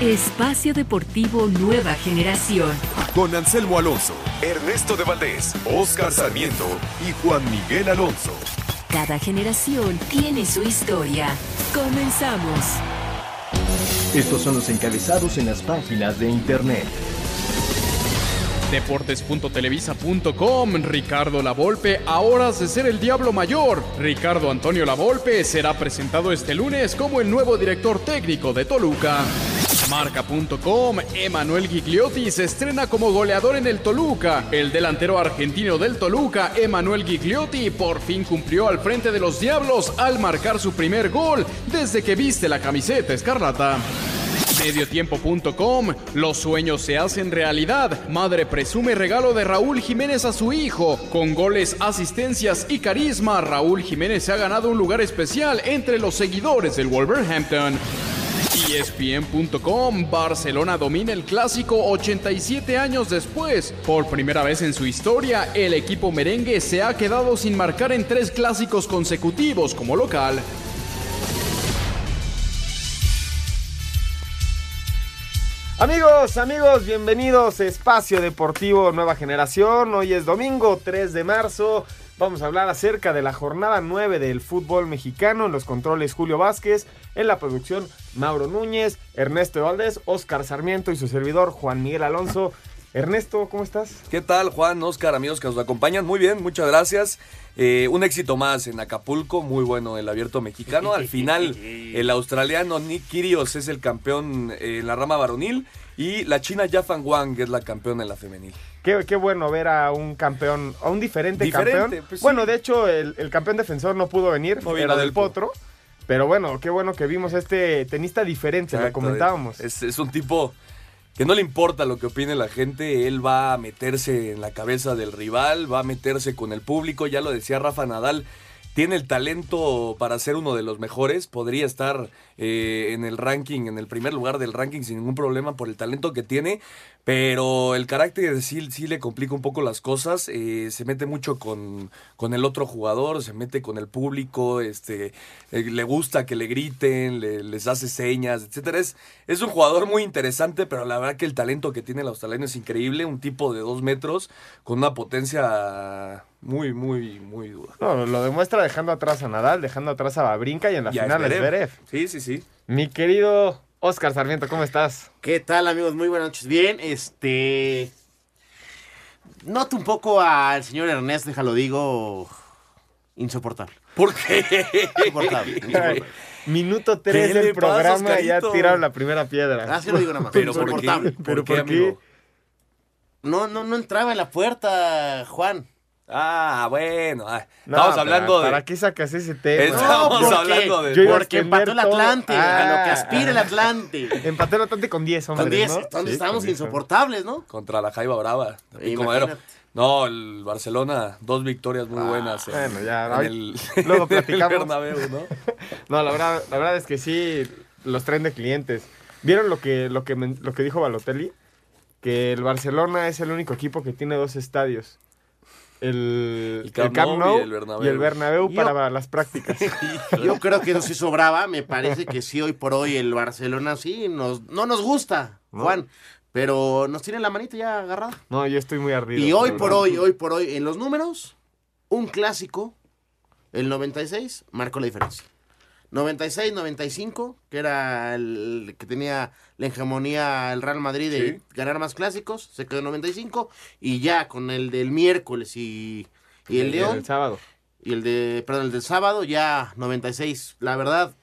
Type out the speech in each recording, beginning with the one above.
Espacio Deportivo Nueva Generación. con Anselmo Alonso, Ernesto de Valdés, Oscar Sarmiento y Juan Miguel Alonso. Cada generación tiene su historia. Comenzamos. Estos son los encabezados en las páginas de internet. Deportes.televisa.com Ricardo Lavolpe a horas de ser el Diablo Mayor. Ricardo Antonio Lavolpe será presentado este lunes como el nuevo director técnico de Toluca. Marca.com Emanuel Gigliotti se estrena como goleador en el Toluca. El delantero argentino del Toluca, Emanuel Gigliotti, por fin cumplió al frente de los Diablos al marcar su primer gol desde que viste la camiseta escarlata. Mediotiempo.com Los sueños se hacen realidad. Madre presume regalo de Raúl Jiménez a su hijo. Con goles, asistencias y carisma, Raúl Jiménez se ha ganado un lugar especial entre los seguidores del Wolverhampton. ESPN.com Barcelona domina el clásico 87 años después. Por primera vez en su historia, el equipo merengue se ha quedado sin marcar en tres clásicos consecutivos como local. Amigos, amigos, bienvenidos a Espacio Deportivo Nueva Generación. Hoy es domingo 3 de marzo. Vamos a hablar acerca de la jornada 9 del fútbol mexicano. En los controles Julio Vázquez, en la producción Mauro Núñez, Ernesto Valdés, Oscar Sarmiento y su servidor Juan Miguel Alonso. Ernesto, ¿cómo estás? ¿Qué tal, Juan, Oscar, amigos que nos acompañan? Muy bien, muchas gracias. Eh, un éxito más en Acapulco, muy bueno el abierto mexicano. Al final, el australiano Nick Kyrgios es el campeón en la rama varonil y la china Yafan Wang es la campeona en la femenil. Qué, qué bueno ver a un campeón, a un diferente, Diferente, campeón. pues sí. Bueno, de hecho, el, el campeón defensor no pudo venir, No era del. Potro. Pero bueno, qué bueno que vimos a este tenista diferente, lo comentábamos. Es, es un tipo que no le importa lo que opine la gente, él va a meterse en la cabeza del rival, va a meterse con el público, ya lo decía Rafa Nadal. Tiene el talento para ser uno de los mejores, podría estar eh, en el ranking, en el primer lugar del ranking sin ningún problema por el talento que tiene, pero el carácter sí, sí le complica un poco las cosas, eh, se mete mucho con, con el otro jugador, se mete con el público, este, eh, le gusta que le griten, le- les hace señas, etcétera. Es, es un jugador muy interesante, pero la verdad que el talento que tiene el australiano es increíble, un tipo de dos metros con una potencia muy, muy, muy dura. No, lo demuestra dejando atrás a Nadal, dejando atrás a Babrinka y en la Y final a Zverev. Sí, sí, sí. Mi querido Oscar Sarmiento, ¿cómo estás? ¿Qué tal amigos? Muy buenas noches. Bien, este... Noto un poco al señor Ernesto, déjalo digo, insoportable. ¿Por qué? Insoportable. insoportable. Minuto 3 ¿Qué del pasa, programa y ya tiraron la primera piedra. Así lo digo nada más. ¿Pero por qué? insoportable. ¿Pero ¿Por qué, por qué? amigo? No, no, no entraba en la puerta, Juan. Ah, bueno. ah, No, Estamos hablando de... ¿Para qué sacas ese tema? Estamos porque- hablando de... Porque empató el todo. Atlante, a lo que Ah. aspira el Atlante. Empató el Atlante con 10 hombres, Con 10, ¿no? entonces Sí, estábamos con 10 insoportables, ¿no? Contra la Jaiba Brava. No, el Barcelona, dos victorias muy buenas. en- Ah, bueno, ya, en el, luego en platicamos. el Bernabéu, ¿no? No, la verdad, la verdad es que sí los traen de clientes. ¿Vieron lo que, lo que, lo que dijo Balotelli? Que el Barcelona es el único equipo que tiene dos estadios. El, El el Camp Camp, Nou y el Bernabéu. y el Bernabéu Yo- para las prácticas. Yo creo que eso sí sobraba. Me parece que sí, hoy por hoy el Barcelona sí nos, no nos gusta, No. Juan. Pero nos tiene la manita ya agarrada. No, yo estoy muy ardido. Y hoy por verdad. hoy, hoy por hoy, en los números, un clásico, el 96, marcó la diferencia. 96, 95, que era el que tenía la hegemonía el Real Madrid de Sí. ganar más clásicos, se quedó en 95, y ya con el del miércoles y, y el El León, sábado. y el de, perdón, el del sábado, ya 96. La verdad,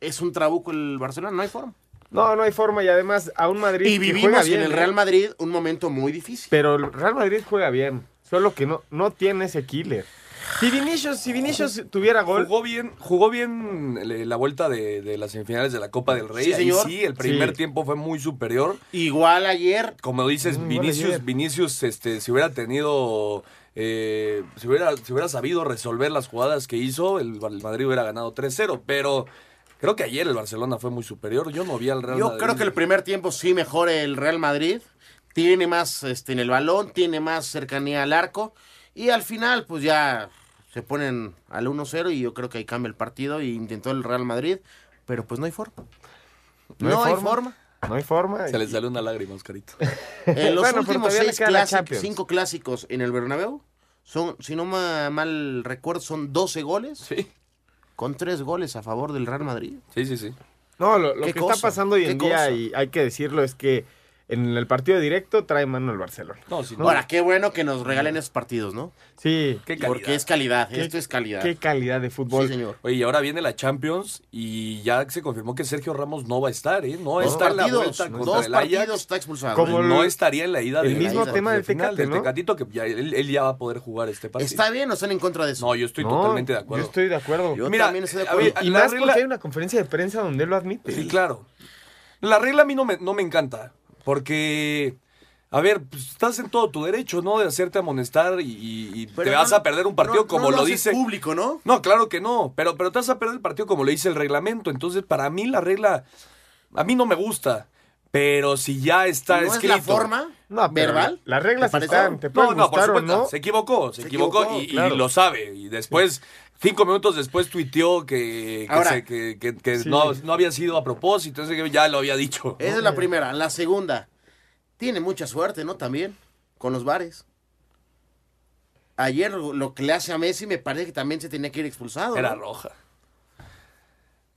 es un trabuco el Barcelona, no hay forma. No, no hay forma. Y además, a un Madrid Y que vivimos juega bien. en el ¿eh? Real Madrid un momento muy difícil. Pero el Real Madrid juega bien. Solo que no, no tiene ese killer. Si Vinicius, si Vinicius tuviera gol. Jugó bien, jugó bien eh, la vuelta de, de las semifinales de la Copa del Rey. Sí, señor. sí, el primer Sí. tiempo fue muy superior. Igual ayer, Como dices, Mm, Vinicius. Vinicius, este, si hubiera tenido, eh, si hubiera, si hubiera sabido resolver las jugadas que hizo, el, el Madrid hubiera ganado 3-0. Pero creo que ayer el Barcelona fue muy superior. Yo no vi al Real yo Madrid. creo que el primer tiempo sí mejor el Real Madrid. Tiene más este, en el balón, tiene más cercanía al arco. Y al final, pues ya se ponen al 1-0 y yo creo que ahí cambia el partido. Y intentó el Real Madrid, pero pues no hay forma. No, hay forma. No hay forma. Se le salió una lágrima, Oscarito. En los Bueno, últimos seis clásicos, cinco clásicos en el Bernabéu, son, si no ma- mal recuerdo, son 12 goles, Sí, con tres goles a favor del Real Madrid. sí, sí. sí. No, lo, lo ¿Qué que cosa? está pasando hoy en ¿Qué día, cosa? y hay que decirlo, es que en el partido directo trae mano el Barcelona. No, sí, Ahora, qué bueno que nos regalen esos partidos, ¿no? Sí. Qué. Porque es calidad, Qué- esto es calidad. Qué calidad de fútbol. Sí, señor. Oye, y ahora viene la Champions y ya se confirmó que Sergio Ramos no va a estar, ¿eh? No Dos está en la partidos, vuelta contra dos el partidos está expulsado. Como no el- estaría en la ida el de mismo la tema de del Tecate, del ¿no? Tecatito que ya él, él ya va a poder jugar este partido. ¿Está bien o están en contra de eso? No, yo estoy No, totalmente de acuerdo. Yo estoy de acuerdo. Yo Mira, también estoy de acuerdo. y más regla- porque hay una conferencia de prensa donde él lo admite. Sí, claro. La regla a mí no me, no me encanta, porque, a ver, pues, estás en todo tu derecho, ¿no? De hacerte amonestar y, te vas no- a perder un partido no- como no lo, dice... público, ¿no? No, claro que no, pero, pero te vas a perder el partido como lo dice el reglamento. Entonces, para mí la regla, a mí no me gusta. Pero si ya está ¿No es escrito... la forma No, verbal? Las reglas están, te No, no, por supuesto, no. se equivocó, se, Se equivocó, equivocó, y, lo sabe. Y después, cinco minutos después tuiteó que, que, Ahora- se- que- que- que Sí. no, no había sido a propósito, entonces que ya lo había dicho. Esa es la primera. La segunda, tiene mucha suerte, ¿no? También, con los bares. Ayer lo lo que le hace a Messi me parece que también se tenía que ir expulsado. Era ¿no? roja.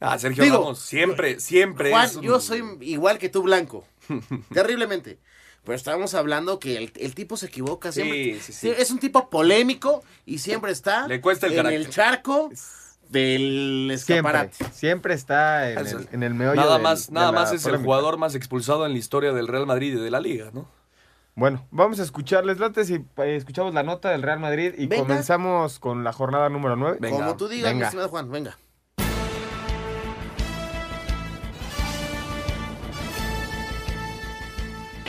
Ah, Sergio Digo, Ramos, siempre, siempre Juan, es un- yo soy igual que tú, Blanco. Terriblemente. Pero estábamos hablando que el, el tipo se equivoca siempre. Sí, sí, sí. Es un tipo polémico y siempre está Le cuesta el en carácter. el charco del Siempre, escaparate. siempre está en el, en el meollo Nada del- más, de nada la más es el polémica. jugador más expulsado en la historia del Real Madrid y de la liga, ¿no? Bueno, vamos a escucharles late si eh, escuchamos la nota del Real Madrid y Venga. comenzamos con la jornada número 9. Venga, Como tú digas, mi venga. estimado Juan, venga.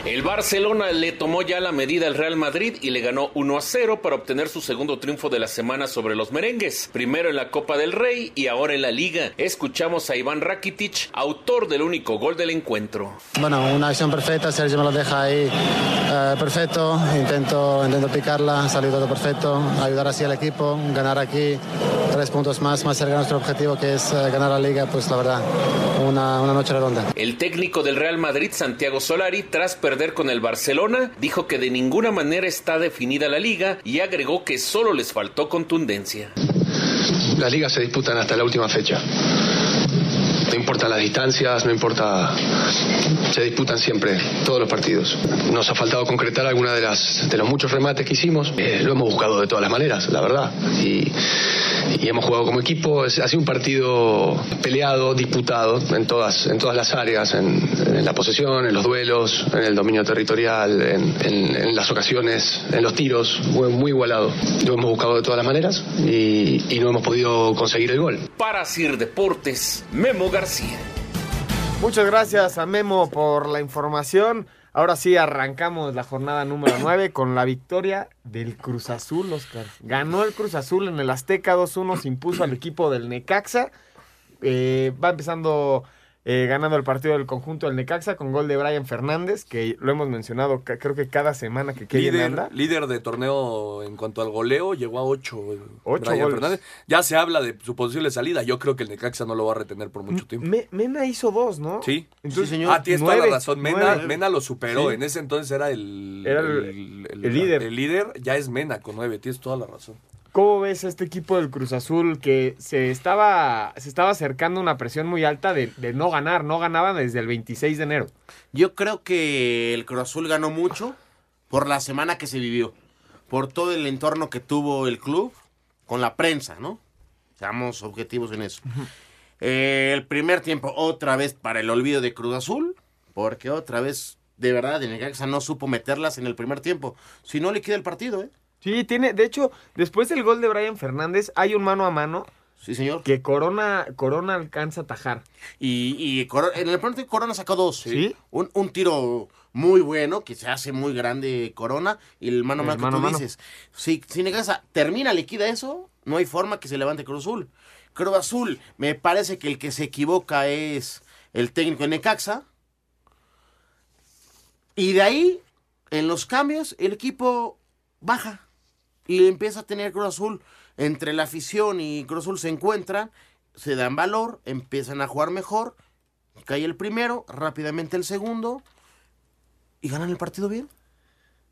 El Barcelona le tomó ya la medida al Real Madrid y le ganó 1 a 0 para obtener su segundo triunfo de la semana sobre los merengues. Primero en la Copa del Rey y ahora en la Liga. Escuchamos a Iván Rakitic, autor del único gol del encuentro. Bueno, una acción perfecta, Sergio me lo deja ahí eh, perfecto, intento, intento picarla, salió todo perfecto, ayudar así al equipo, ganar aquí tres puntos más, más cerca de nuestro objetivo que es eh, ganar la liga, pues la verdad, una, una noche redonda. El técnico del Real Madrid, Santiago Solari, tras perder con el Barcelona, dijo que de ninguna manera está definida la liga y agregó que solo les faltó contundencia. Las ligas se disputan hasta la última fecha. No importan las distancias, no importa. Se disputan siempre todos los partidos. Nos ha faltado concretar alguna de las de los muchos remates que hicimos. Eh, lo hemos buscado de todas las maneras, la verdad. Y, hemos jugado como equipo. Ha sido un partido peleado, disputado en todas en todas las áreas, en, la posesión, en los duelos, en el dominio territorial, en, las ocasiones, en los tiros. Fue muy igualado. Lo hemos buscado de todas las maneras y, y no hemos podido conseguir el gol. Para Sir Deportes, Memo Muchas gracias a Memo por la información. Ahora sí arrancamos la jornada número 9 con la victoria del Cruz Azul, Oscar. Ganó el Cruz Azul en el Azteca 2-1, se impuso al equipo del Necaxa. Eh, va empezando eh, ganando el partido del conjunto del Necaxa con gol de Brian Fernández, que lo hemos mencionado creo que cada semana que Kevin líder, anda. líder de torneo en cuanto al goleo, llegó a 8. Ocho goles. Ya se habla de su posible salida. Yo creo que el Necaxa no lo va a retener por mucho tiempo. Me- Mena hizo dos, ¿no? Sí. Entonces, Sí, señor. Ah, tienes toda la razón. Mena. Mena lo superó. Sí. En ese entonces era el, Era el- el líder. El líder ya es Mena con 9. Tienes toda la razón. ¿Cómo ves a este equipo del Cruz Azul que se estaba, se estaba acercando a una presión muy alta de, de no ganar? No ganaban desde el 26 de enero. Yo creo que el Cruz Azul ganó mucho por la semana que se vivió, por todo el entorno que tuvo el club con la prensa, ¿no? Seamos objetivos en eso. Eh, el primer tiempo otra vez para el olvido de Cruz Azul, porque otra vez, de verdad, el Necaxa no supo meterlas en el primer tiempo. Si no, liquida el partido, ¿eh? Sí, tiene, de hecho, después del gol de Brian Fernández, hay un mano a mano. Sí, señor. Que Corona, Corona alcanza a atajar. Y, y en el primer tiempo Corona sacó dos. Sí. Un, un tiro muy bueno, que se hace muy grande Corona, y el mano a mano que mano tú mano. dices. Si, si Necaxa termina, liquida eso, no hay forma que se levante Cruz Azul. Cruz Azul, me parece que el que se equivoca es el técnico de Necaxa. Y de ahí, en los cambios, el equipo baja. Y empieza a tener Cruz Azul. Entre la afición y Cruz Azul se encuentran, se dan valor, empiezan a jugar mejor. Cae el primero, rápidamente el segundo. Y ganan el partido bien.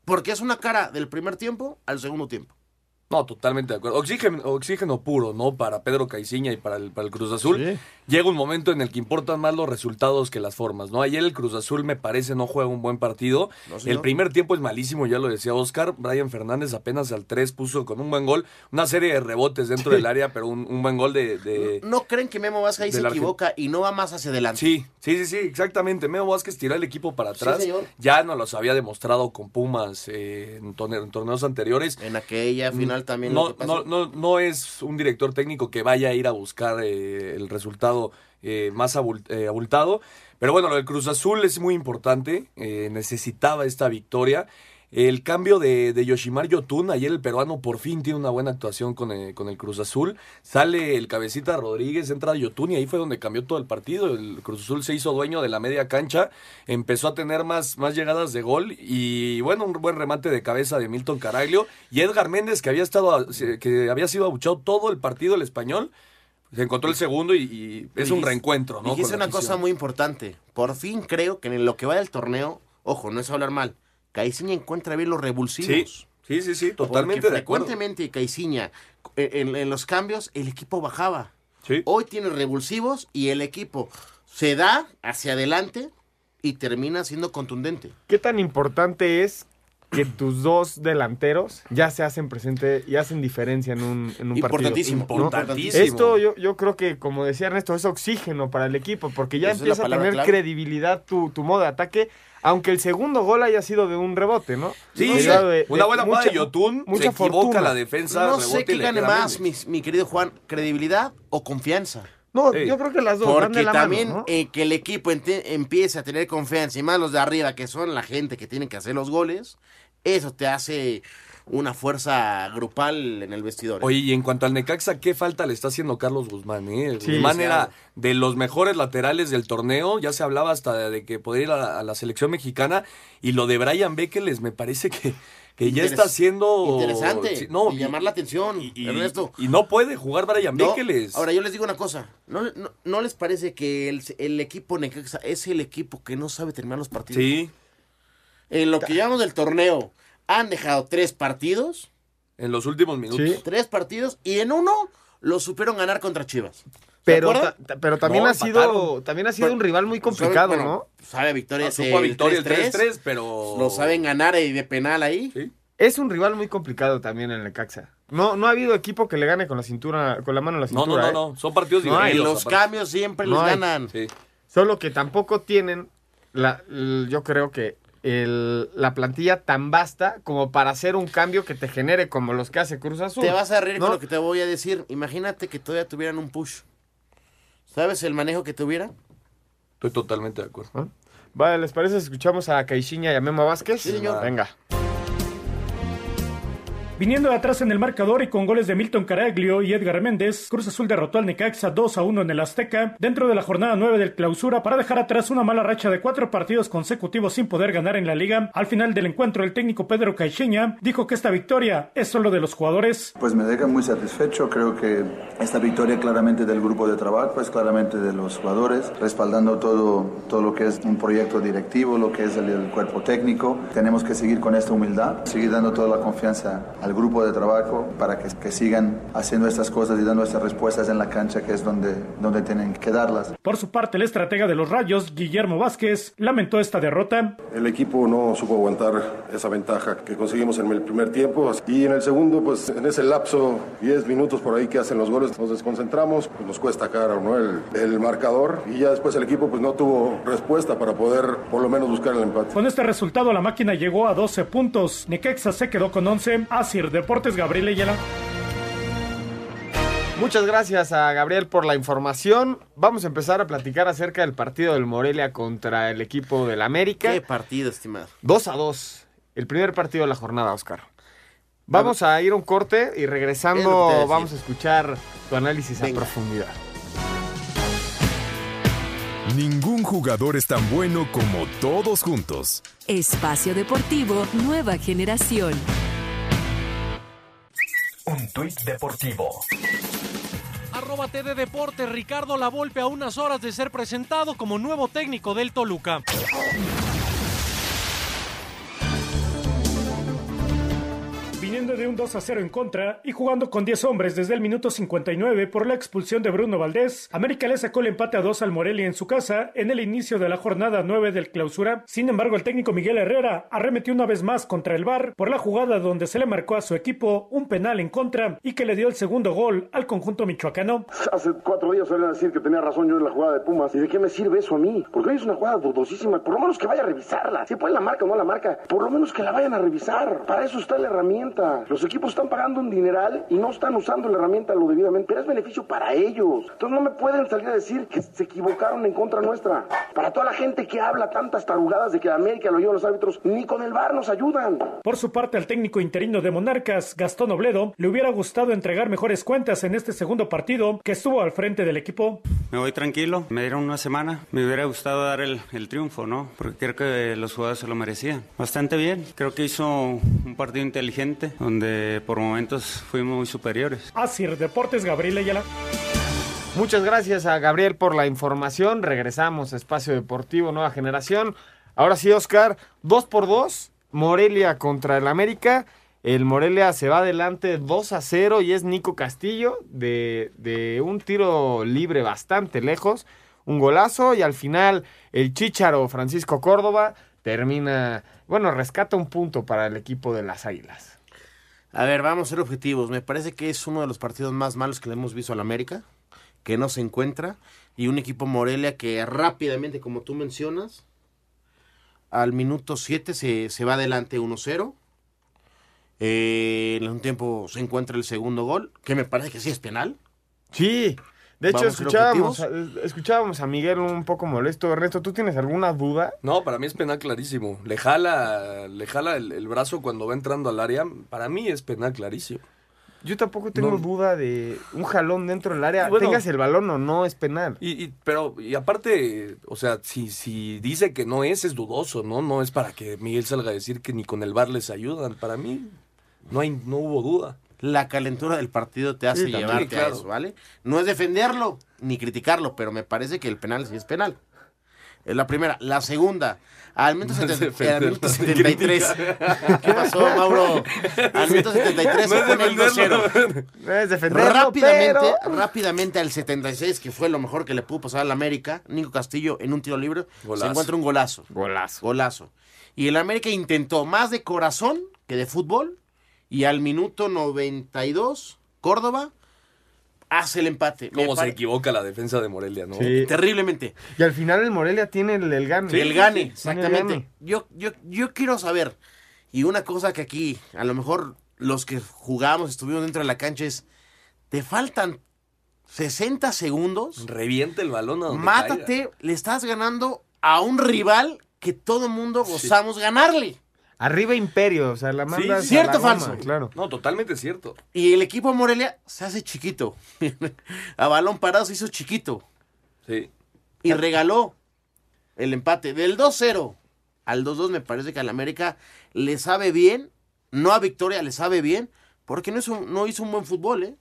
Porque es una cara del primer tiempo al segundo tiempo. No, totalmente de acuerdo. Oxígeno, oxígeno puro, ¿no? Para Pedro Caiciña y para el, para el Cruz Azul. Sí. Llega un momento en el que importan más los resultados que las formas, ¿no? Ayer el Cruz Azul me parece no juega un buen partido. No, el primer tiempo es malísimo, ya lo decía Oscar. Brian Fernández apenas al 3 puso con un buen gol. Una serie de rebotes dentro del área, pero un, un buen gol de... de- ¿No creen que Memo Vázquez ahí se Argen- equivoca y no va más hacia adelante? Sí, sí, sí, sí, exactamente. Memo Vázquez tiró el equipo para Sí, atrás. señor. ya nos los había demostrado con Pumas eh, en, torne- en torneos anteriores. En aquella final también no, no, no, no es un director técnico que vaya a ir a buscar eh, el resultado eh, más eh, abultado. Pero bueno, lo del Cruz Azul es muy importante. eh, necesitaba esta victoria. El cambio de, de Yoshimar Yotun, ayer el peruano por fin tiene una buena actuación con el, con el Cruz Azul. Sale el cabecita Rodríguez, entra Yotun y ahí fue donde cambió todo el partido. El Cruz Azul se hizo dueño de la media cancha, empezó a tener más, más llegadas de gol y bueno, un buen remate de cabeza de Milton Caraglio. Y Edgar Méndez, que había, estado, a- que había sido abuchado todo el partido el español, se encontró el segundo y, y es un reencuentro, ¿no? Con la una cosa muy importante. Por fin creo que en lo que va del torneo, ojo, no es hablar mal, Caiciña encuentra bien los revulsivos. Sí, sí, sí, sí, totalmente Porque de acuerdo. frecuentemente Caiciña, en, en los cambios, el equipo bajaba. Sí. Hoy tiene revulsivos y el equipo se da hacia adelante y termina siendo contundente. ¿Qué tan importante es que tus dos delanteros ya se hacen presente y hacen diferencia en un, en un Importantísimo, partido? ¿no? importantísimo. Esto yo, yo creo que, como decía Ernesto, es oxígeno para el equipo, porque ya empieza a tener clave. credibilidad tu, tu modo de ataque, aunque el segundo gol haya sido de un rebote, ¿no? Sí, de- una buena jugada mucha- de Yotun, se mucha equivoca fortuna. la defensa. No sé qué gane más, mi, mi querido Juan, credibilidad o confianza. No, Sí. yo creo que las dos de Porque la también mano, ¿no? eh, que el equipo empiece a tener confianza y más los de arriba, que son la gente que tiene que hacer los goles, eso te hace una fuerza grupal en el vestidor. ¿eh? Oye, y en cuanto al Necaxa, ¿qué falta le está haciendo Carlos Guzmán? eh? Sí, Guzmán sí, era de los mejores laterales del torneo, ya se hablaba hasta de que podría ir a la, a la selección mexicana, y lo de Brian Bekeles me parece que, que ya está haciendo... Interesante. Sí, no, y, llamar la atención, y- y- Ernesto. y no puede jugar Brian No, Bekeles. Ahora yo les digo una cosa, ¿no, no, no les parece que el, el equipo Necaxa es el equipo que no sabe terminar los partidos? Sí, En lo que llamamos del torneo, han dejado tres partidos, en los últimos minutos. Sí. tres partidos, y en uno lo supieron ganar contra Chivas. ¿Se Pero, ta- pero también, No, ha sido, también ha sido Pero- un rival muy complicado, Bueno, ¿no? Sabe a victoria. Ah, supo a victoria el 3-3, pero... Lo saben ganar y de penal ahí. Sí. Es un rival muy complicado también en el Necaxa. No, no ha habido equipo que le gane con la cintura, con la mano en la No, cintura. no, ¿eh? no, no, son partidos No divertidos. los aparte. cambios siempre No les hay. ganan. Sí. Solo que tampoco tienen, la, yo creo que el- la plantilla tan vasta como para hacer un cambio que te genere como los que hace Cruz Azul. Te vas a reír ¿no? con lo que te voy a decir. Imagínate que todavía tuvieran un push. ¿Sabes el manejo que tuviera? Estoy totalmente de acuerdo. Vale, ¿les parece? si Escuchamos a Caixinha y a Memo Vázquez. Sí, señor. Venga. Viniendo de atrás en el marcador y con goles de Milton Caraglio y Edgar Méndez, Cruz Azul derrotó al Necaxa 2 a 1 en el Azteca dentro de la jornada 9 del clausura para dejar atrás una mala racha de cuatro partidos consecutivos sin poder ganar en la liga. Al final del encuentro, el técnico Pedro Caixinha dijo que esta victoria es solo de los jugadores. Pues me deja muy satisfecho, creo que esta victoria claramente del grupo de trabajo, es claramente de los jugadores, respaldando todo, todo lo que es un proyecto directivo, lo que es el, el cuerpo técnico. Tenemos que seguir con esta humildad, seguir dando toda la confianza al grupo de trabajo para que, que sigan haciendo estas cosas y dando estas respuestas en la cancha, que es donde, donde tienen que darlas. Por su parte, el estratega de los Rayos, Guillermo Vázquez, lamentó esta derrota. El equipo no supo aguantar esa ventaja que conseguimos en el primer tiempo y en el segundo, pues en ese lapso, 10 minutos por ahí que hacen los goles, nos desconcentramos, pues nos cuesta caro ¿no? el, el marcador y ya después el equipo pues no tuvo respuesta para poder por lo menos buscar el empate. Con este resultado, la máquina llegó a 12 puntos. Necaxa se quedó con 11. Así Asir Deportes, Gabriel Ayala. Muchas gracias a Gabriel por la información. Vamos a empezar a platicar acerca del partido del Morelia contra el equipo del América. Qué partido, estimado. 2 a 2. El primer partido de la jornada, Oscar. Vamos a ir a un corte y a regresando vamos a escuchar tu análisis a Venga. profundidad. Ningún jugador es tan bueno como todos juntos. Espacio Deportivo Nueva Generación. Un tuit deportivo. Arroba TD Deportes, Ricardo Lavolpe a unas horas de ser presentado como nuevo técnico del Toluca. De un 2 a 0 en contra y jugando con 10 hombres desde el minuto 59 por la expulsión de Bruno Valdés, América le sacó el empate a 2 al Morelia en su casa en el inicio de la jornada 9 del clausura. Sin embargo, el técnico Miguel Herrera arremetió una vez más contra el VAR por la jugada donde se le marcó a su equipo un penal en contra y que le dio el segundo gol al conjunto michoacano. Hace cuatro días a decir que tenía razón yo en la jugada de Pumas. ¿Y de qué me sirve eso a mí? Porque hoy es una jugada dudosísima. Por lo menos que vaya a revisarla. Si puede la marca o no la marca, por lo menos que la vayan a revisar. Para eso está la herramienta. Los equipos están pagando un dineral y no están usando la herramienta lo debidamente. Pero es beneficio para ellos. Entonces no me pueden salir a decir que se equivocaron en contra nuestra. Para toda la gente que habla tantas tarugadas de que América lo llevan los árbitros, ni con el VAR nos ayudan. Por su parte, al técnico interino de Monarcas, Gastón Obledo, le hubiera gustado entregar mejores cuentas en este segundo partido que estuvo al frente del equipo. Me voy tranquilo, me dieron una semana. Me hubiera gustado dar el, el triunfo, ¿no? Porque creo que los jugadores se lo merecían. Bastante bien, creo que hizo un partido inteligente, donde por momentos fuimos muy superiores. Asir Deportes, Gabriel Ayala. Muchas gracias a Gabriel por la información. Regresamos a Espacio Deportivo Nueva Generación. Ahora sí, Oscar, 2 por 2 Morelia contra el América. El Morelia se va adelante 2 a 0 y es Nico Castillo de, de un tiro libre bastante lejos. Un golazo y al final el Chícharo Francisco Córdoba termina, bueno, rescata un punto para el equipo de las Águilas. A ver, vamos a ser objetivos. Me parece que es uno de los partidos más malos que le hemos visto al América, que no se encuentra, y un equipo Morelia que rápidamente, como tú mencionas, al minuto 7 se, se va adelante 1-0. Eh, en un tiempo se encuentra el segundo gol, que me parece que sí es penal. Sí, de hecho escuchábamos, a- escuchábamos a Miguel un poco molesto. Ernesto, ¿tú tienes alguna duda? No, para mí es penal clarísimo. Le jala, le jala el, el brazo cuando va entrando al área. Para mí es penal clarísimo. Yo tampoco tengo No. duda de un jalón dentro del área. Bueno- Tengas el balón o no, es penal. Y, y- pero, y aparte, o sea, si, si dice que no es, es dudoso, ¿no? No es para que Miguel salga a decir que ni con el bar les ayudan. Para mí, no, hay, no hubo duda. La calentura del partido te hace Sí, llevarte claro. a eso, ¿vale? No es defenderlo ni criticarlo, pero me parece que el penal sí es penal. Es la primera. La segunda, al minuto, No es 70 al minuto defenderlo, 73. critica. ¿Qué pasó, Mauro? Al minuto 73 No se es pone el 2-0. defenderlo. No es defenderlo, Rápidamente, pero- rápidamente al 76, que fue lo mejor que le pudo pasar al América, Nico Castillo en un tiro libre, Golazo. se encuentra un golazo. Golazo. Golazo. Y el América intentó más de corazón que de fútbol. Y al minuto 92, Córdoba hace el empate. Cómo se equivoca la defensa de Morelia, ¿no? Sí. Terriblemente. Y al final el Morelia tiene el, el gane. el gane, el exactamente. gane. Yo, yo, yo quiero saber, y una cosa que aquí, a lo mejor los que jugamos, estuvimos dentro de la cancha, es, te faltan 60 segundos, Revienta el balón a donde mátate, caiga. le estás ganando a un rival que todo mundo gozamos ganarle. Arriba Imperio, o sea, la mandas ¿Cierto a la o goma, falso? Claro. No, totalmente cierto. Y el equipo Morelia se hace chiquito. a balón parado se hizo chiquito. Sí. Y regaló el empate. Del 2-0 al 2-2 me parece que al América le sabe bien. No a Victoria le sabe bien. Porque no hizo, no hizo un buen fútbol, ¿eh?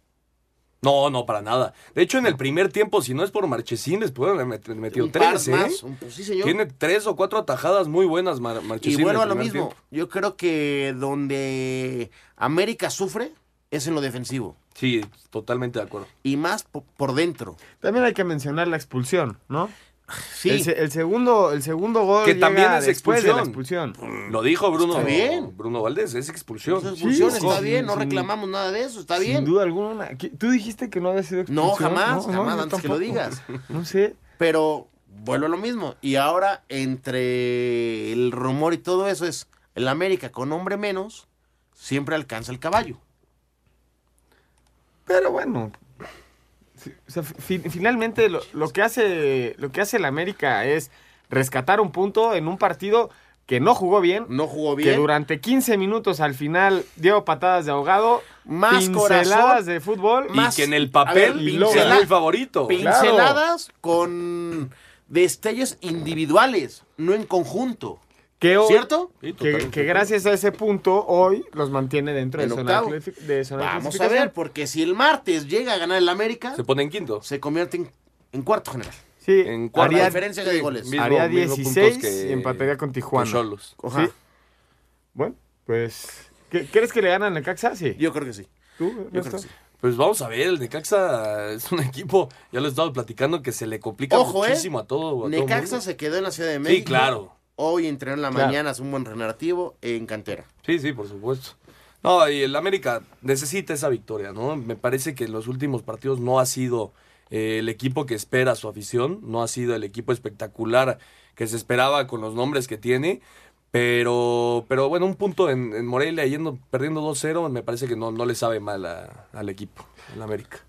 No, no, para nada. De hecho, en el primer tiempo, si no es por Marchesín, les pueden haber met- metido Un par tres, ¿eh? más, un- pues sí, señor. Tiene tres o cuatro atajadas muy buenas, Mar Y Marchesín. vuelvo a en el lo primer mismo. tiempo. Yo creo que donde América sufre es en lo defensivo. Sí, totalmente de acuerdo. Y más po- por dentro. También hay que mencionar la expulsión, ¿no? Sí. El, se- el segundo, el segundo gol Que llega también es después de la expulsión. Lo dijo Bruno, Está bien. Bruno Valdés, es expulsión. Esa expulsión Sí, está bien, no sin- reclamamos nada de eso, está Sin bien. duda alguna. ¿Qué- Tú dijiste que no había sido expulsión. No, jamás, jamás, antes que lo digas. No sé. Pero vuelvo a lo mismo. Y ahora, entre el rumor y todo eso, es el América con hombre menos siempre alcanza el caballo. Pero bueno, sí, o sea, fi- finalmente lo, lo que hace lo que hace el América es rescatar un punto en un partido que no jugó bien, no jugó que bien. durante 15 minutos al final dio patadas de ahogado, Más pinceladas corazón, de fútbol Y que en el papel ver, es pincela- muy favorito. Pinceladas con destellos individuales, no en conjunto. Que hoy- ¿Cierto? que, que gracias a ese punto hoy los mantiene dentro de zona, de zona de Vamos a ver, porque si el martes llega a ganar el América, Se pone en quinto. se convierte en, en cuarto general. Sí, En cuarto. haría, diferencia de goles. mismo- haría mismo 16 puntos que- y empataría con Tijuana. Xolos. Ajá. Sí. Bueno, pues ¿qué- ¿crees que le ganan al Caxa? Sí. Yo creo que sí. ¿Tú, Yo creo que sí. Pues vamos a ver, el Necaxa es un equipo, ya lo he estado platicando, que se le complica Ojo, ¿eh? muchísimo a todo. a todo Necaxa mundo. se quedó en la Ciudad de México. Sí, claro. Hoy entrenó en la Claro. mañana, es un buen renativo en cantera. Sí, sí, por supuesto. No, y el América necesita esa victoria, ¿no? Me parece que en los últimos partidos no ha sido eh, el equipo que espera su afición, no ha sido el equipo espectacular que se esperaba con los nombres que tiene. Pero, pero bueno, un punto en, en Morelia yendo, perdiendo 2-0, me parece que no, no le sabe mal a- al equipo, al América.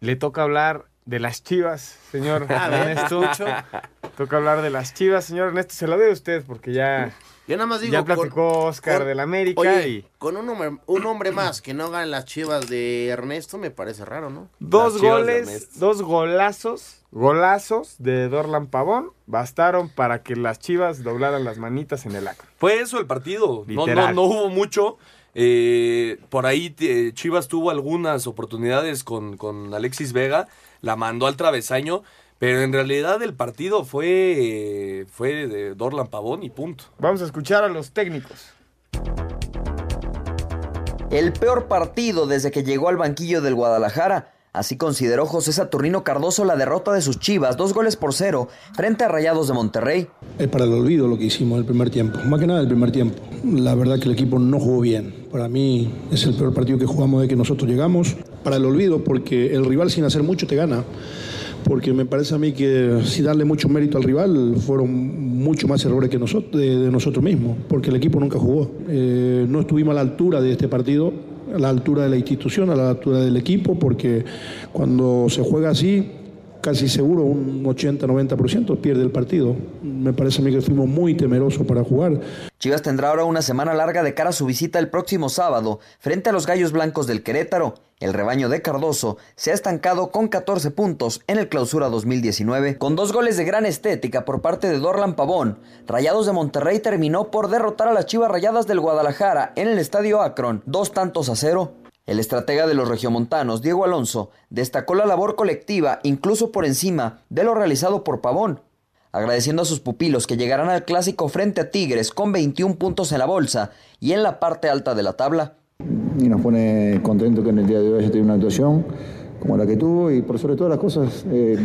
Le toca hablar de las chivas, señor A ver, Ernesto. Toca hablar de las chivas, señor Ernesto. Se lo doy a usted porque ya, Yo nada más digo. ya platicó con- Oscar con- del América Oye, y con un hombre, un hombre más que no gane las chivas de Ernesto me parece raro, ¿no? dos goles, dos golazos, golazos de Dorlan Pavón bastaron para que las chivas doblaran las manitas en el acto. Fue eso el partido. No, no, no hubo mucho. Eh, por ahí eh, Chivas tuvo algunas oportunidades con, con Alexis Vega. La mandó al travesaño. Pero en realidad el partido fue, fue de Dorlan Pavón y punto. Vamos a escuchar a los técnicos. El peor partido desde que llegó al banquillo del Guadalajara. Así consideró José Saturnino Cardoso la derrota de sus Chivas, dos goles por cero, frente a Rayados de Monterrey. Es para el olvido lo que hicimos el primer tiempo, más que nada el primer tiempo. La verdad que el equipo no jugó bien. Para mí es el peor partido que jugamos de que nosotros llegamos. Para el olvido porque el rival sin hacer mucho te gana. Porque me parece a mí que si darle mucho mérito al rival fueron mucho más errores que nosotros, de, nosotros mismos, porque el equipo nunca jugó. Eh, no estuvimos a la altura de este partido, a la altura de la institución, a la altura del equipo, porque cuando se juega así, casi seguro un 80-90% pierde el partido. Me parece a mí que fuimos muy temerosos para jugar. Chivas tendrá ahora una semana larga de cara a su visita el próximo sábado frente a los Gallos Blancos del Querétaro. El rebaño de Cardoso se ha estancado con 14 puntos en el clausura 2019, con dos goles de gran estética por parte de Dorlan Pavón. Rayados de Monterrey terminó por derrotar a las Chivas Rayadas del Guadalajara en el Estadio Akron, dos tantos a cero. El estratega de los regiomontanos, Diego Alonso, destacó la labor colectiva incluso por encima de lo realizado por Pavón, agradeciendo a sus pupilos que llegarán al clásico frente a Tigres con 21 puntos en la bolsa y en la parte alta de la tabla. y nos pone contento que en el día de hoy haya tenido una actuación como la que tuvo y por sobre todas las cosas eh,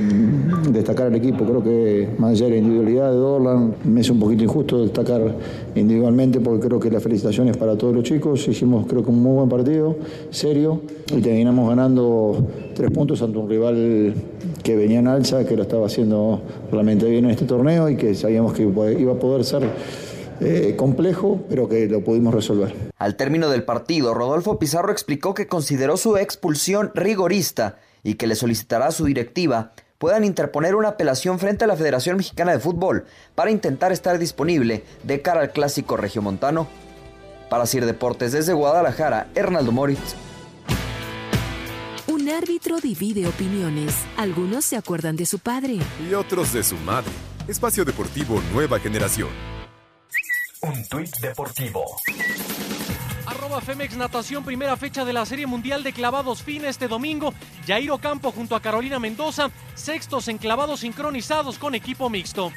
destacar al equipo. Creo que más allá de la individualidad de Dorlan, me es un poquito injusto destacar individualmente porque creo que la felicitación es para todos los chicos. Hicimos creo que un muy buen partido, serio, y terminamos ganando tres puntos ante un rival que venía en alza, que lo estaba haciendo realmente bien en este torneo y que sabíamos que iba a poder ser eh, complejo, pero que lo pudimos resolver. Al término del partido, Rodolfo Pizarro explicó que consideró su expulsión rigorista y que le solicitará a su directiva puedan interponer una apelación frente a la Federación Mexicana de Fútbol para intentar estar disponible de cara al clásico regiomontano. Para Sir Deportes desde Guadalajara, Hernaldo Moritz. Un árbitro divide opiniones. Algunos se acuerdan de su padre. Y otros de su madre. Espacio Deportivo Nueva Generación. Un tuit deportivo. Arroba Femex Natación, primera fecha de la Serie Mundial de Clavados Fin este domingo. Jairo Campo junto a Carolina Mendoza, sextos en clavados sincronizados con equipo mixto.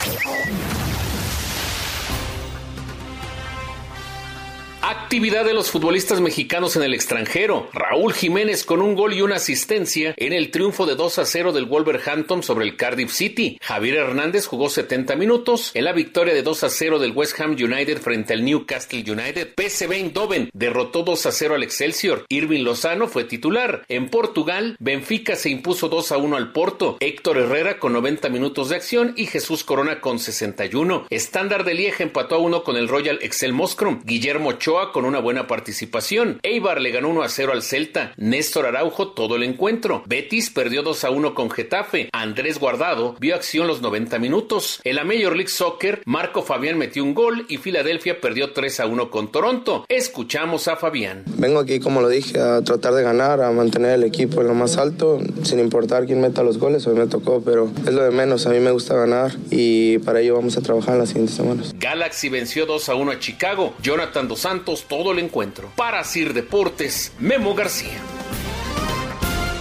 Actividad de los futbolistas mexicanos en el extranjero. Raúl Jiménez con un gol y una asistencia en el triunfo de 2 a 0 del Wolverhampton sobre el Cardiff City. Javier Hernández jugó 70 minutos en la victoria de 2 a 0 del West Ham United frente al Newcastle United. PSV Eindhoven derrotó 2 a 0 al Excelsior. Irving Lozano fue titular. En Portugal, Benfica se impuso 2 a 1 al Porto. Héctor Herrera con 90 minutos de acción y Jesús Corona con 61. Estándar de Lieja empató a 1 con el Royal Excel Moskrom. Guillermo Ochoa Ochoa con una buena participación. Eibar le ganó 1 a 0 al Celta. Néstor Araujo todo el encuentro. Betis perdió 2 a 1 con Getafe. Andrés Guardado vio acción los 90 minutos. En la Major League Soccer, Marco Fabián metió un gol y Filadelfia perdió 3 a 1 con Toronto. Escuchamos a Fabián. Vengo aquí, como lo dije, a tratar de ganar, a mantener el equipo en lo más alto, sin importar quién meta los goles. Hoy me tocó, pero es lo de menos. A mí me gusta ganar y para ello vamos a trabajar en las siguientes semanas. Galaxy venció 2 a 1 a Chicago. Jonathan Dos Santos todo el encuentro. Para Sir Deportes, Memo García.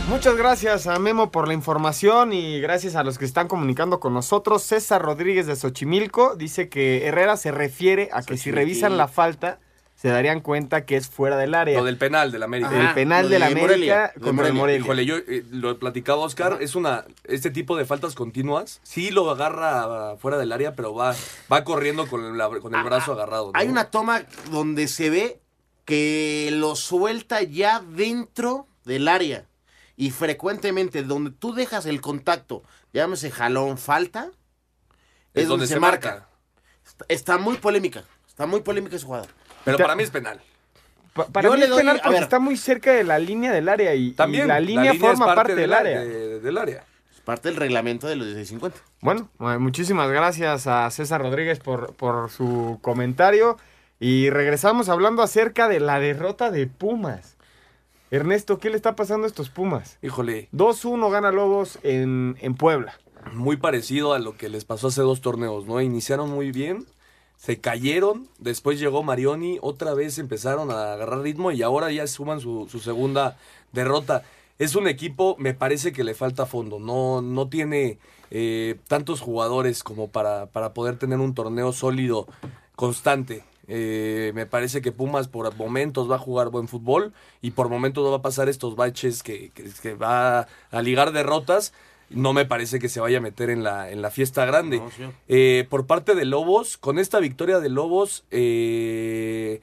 Muchas gracias a Memo por la información y gracias a los que están comunicando con nosotros. César Rodríguez de Xochimilco dice que Herrera se refiere a que si revisan la falta se darían cuenta que es fuera del área. Lo del penal del América. El penal del América contra el Morelia. Híjole, yo eh, lo platicaba Oscar, es una este tipo de faltas continuas. Sí lo agarra fuera del área, pero va va corriendo con, la- con el brazo agarrado. ¿no? Hay una toma donde se ve que lo suelta ya dentro del área. Y frecuentemente, donde tú dejas el contacto, llámese jalón, falta, es, donde, se, marca. Está, está muy polémica. Está muy polémica esa jugada. Pero para mí es penal. Pa- Para Yo mí le es doy- penal a porque ver. está muy cerca de la línea del área y, y También la línea es forma parte parte del área. de- del área. Es parte del reglamento de los 1650. Bueno, eh, muchísimas gracias a César Rodríguez por, por su comentario. Y regresamos hablando acerca de la derrota de Pumas. Ernesto, ¿qué le está pasando a estos Pumas? Híjole. 2-1 gana Lobos en, en Puebla. Muy parecido a lo que les pasó hace dos torneos, ¿no? Iniciaron muy bien, se cayeron, después llegó Marioni, otra vez empezaron a agarrar ritmo y ahora ya suman su, segunda derrota. Es un equipo, me parece que le falta fondo, no, no tiene eh, tantos jugadores como para, para poder tener un torneo sólido, constante. Eh, me parece que Pumas por momentos va a jugar buen fútbol y por momentos va a pasar estos baches que, que- que va a ligar derrotas. No me parece que se vaya a meter en la, en la fiesta grande. No. Eh, por parte de Lobos, con esta victoria de Lobos, eh,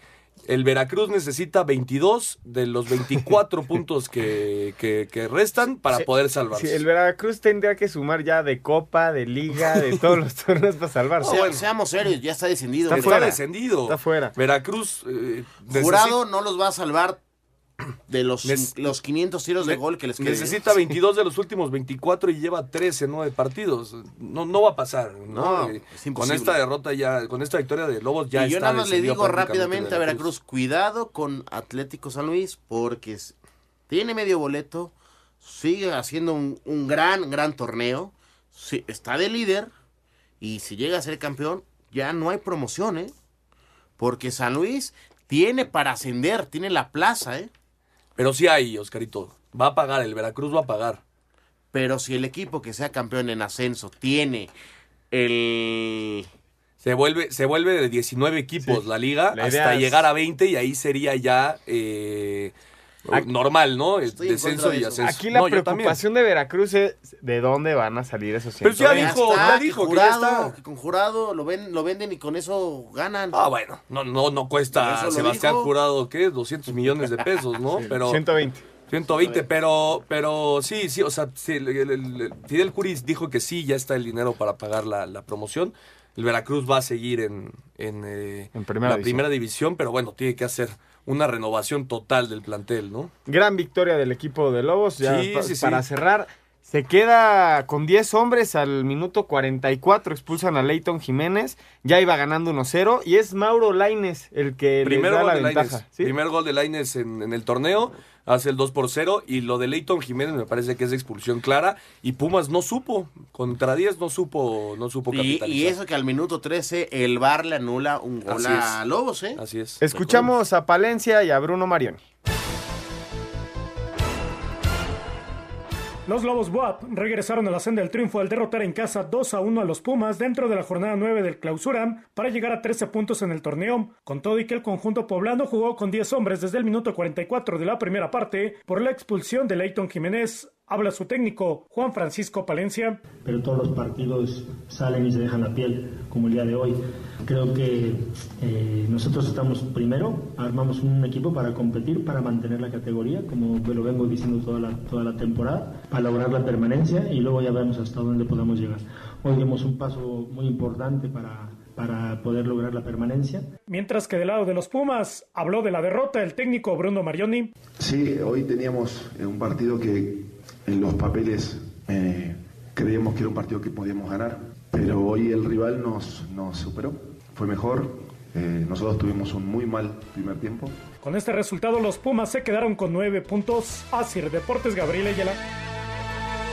el Veracruz necesita 22 de los 24 puntos que, que- que restan para Sí, poder salvarse. Sí, el Veracruz tendría que sumar ya de Copa, de Liga, de todos los torneos para salvarse. Sea- Seamos serios, ya está descendido. Está Está fuera. descendido. Está fuera. Veracruz. eh, Jurado no los va a salvar de los, los 500 tiros de gol que les queden. Necesita 22 de los últimos 24 y lleva 13 en 9 partidos. No, no va a pasar. ¿no? No, Eh, es con esta derrota ya, con esta victoria de Lobos ya y yo está nada más le digo rápidamente a Veracruz, cuidado con Atlético San Luis, porque tiene medio boleto, sigue haciendo un, un gran, gran torneo, sí, está de líder, y si llega a ser campeón, ya no hay promoción, ¿eh? Porque San Luis tiene para ascender, tiene la plaza, ¿eh? Pero sí hay, Oscarito. Va a pagar, el Veracruz va a pagar. Pero si el equipo que sea campeón en ascenso tiene el... Se vuelve, se vuelve de 19 equipos Sí. la liga La hasta llegar a 20 y ahí sería ya eh, Aquí- normal, ¿no? Estoy en Descenso y ascenso. Aquí la No, preocupación de Veracruz es de dónde van a salir esos Pero ya 120. dijo, está, ya dijo que ya está. que con jurado lo, ven, lo venden y con eso ganan. Ah, bueno, no, no, no cuesta Sebastián dijo. Jurado, ¿qué? 200 millones de pesos, ¿no? Pero 120. 120, pero, pero sí, sí, o sea, sí, el- el- el- Fidel Curis dijo que sí, ya está el dinero para pagar la, la promoción. El Veracruz va a seguir en, en, eh, En primera la división. primera división, pero bueno, tiene que hacer una renovación total del plantel, ¿no? Gran victoria del equipo de Lobos. Ya Sí, pa- sí, sí. para cerrar, se queda con 10 hombres al minuto 44. Expulsan a Leighton Jiménez. Ya iba ganando 1-0. Y es Mauro Laines el que Primer les da gol la de ventaja. Primer gol de Lainez en, en el torneo. Hace el 2 por 0. Y lo de Leighton Jiménez me parece que es de expulsión clara. Y Pumas no supo. Contra 10 no supo, no supo Y, capitalizar. y eso que al minuto 13 el VAR le anula un gol Así a es. Lobos, ¿eh? Así es. Escuchamos a Palencia y a Bruno Marioni. Los Lobos Buap regresaron a la senda del triunfo al derrotar en casa 2 a 1 a los Pumas dentro de la jornada 9 del clausura para llegar a 13 puntos en el torneo, con todo y que el conjunto poblano jugó con 10 hombres desde el minuto 44 de la primera parte por la expulsión de Leighton Jiménez. Habla su técnico, Juan Francisco Palencia. pero todos los partidos salen y se dejan la piel, como el día de hoy. Creo que eh, nosotros estamos primero, armamos un equipo para competir, para mantener la categoría, como lo vengo diciendo toda la, toda la temporada, para lograr la permanencia y luego ya vemos hasta dónde podemos llegar. Hoy dimos un paso muy importante para para poder lograr la permanencia. Mientras que del lado de los Pumas habló de la derrota el técnico Bruno Marioni. Sí, hoy teníamos un partido que en los papeles eh, creíamos que era un partido que podíamos ganar, pero hoy el rival nos, nos superó, fue mejor, eh, nosotros tuvimos un muy mal primer tiempo. Con este resultado los Pumas se quedaron con nueve puntos. Asir Deportes Gabriel Ayala.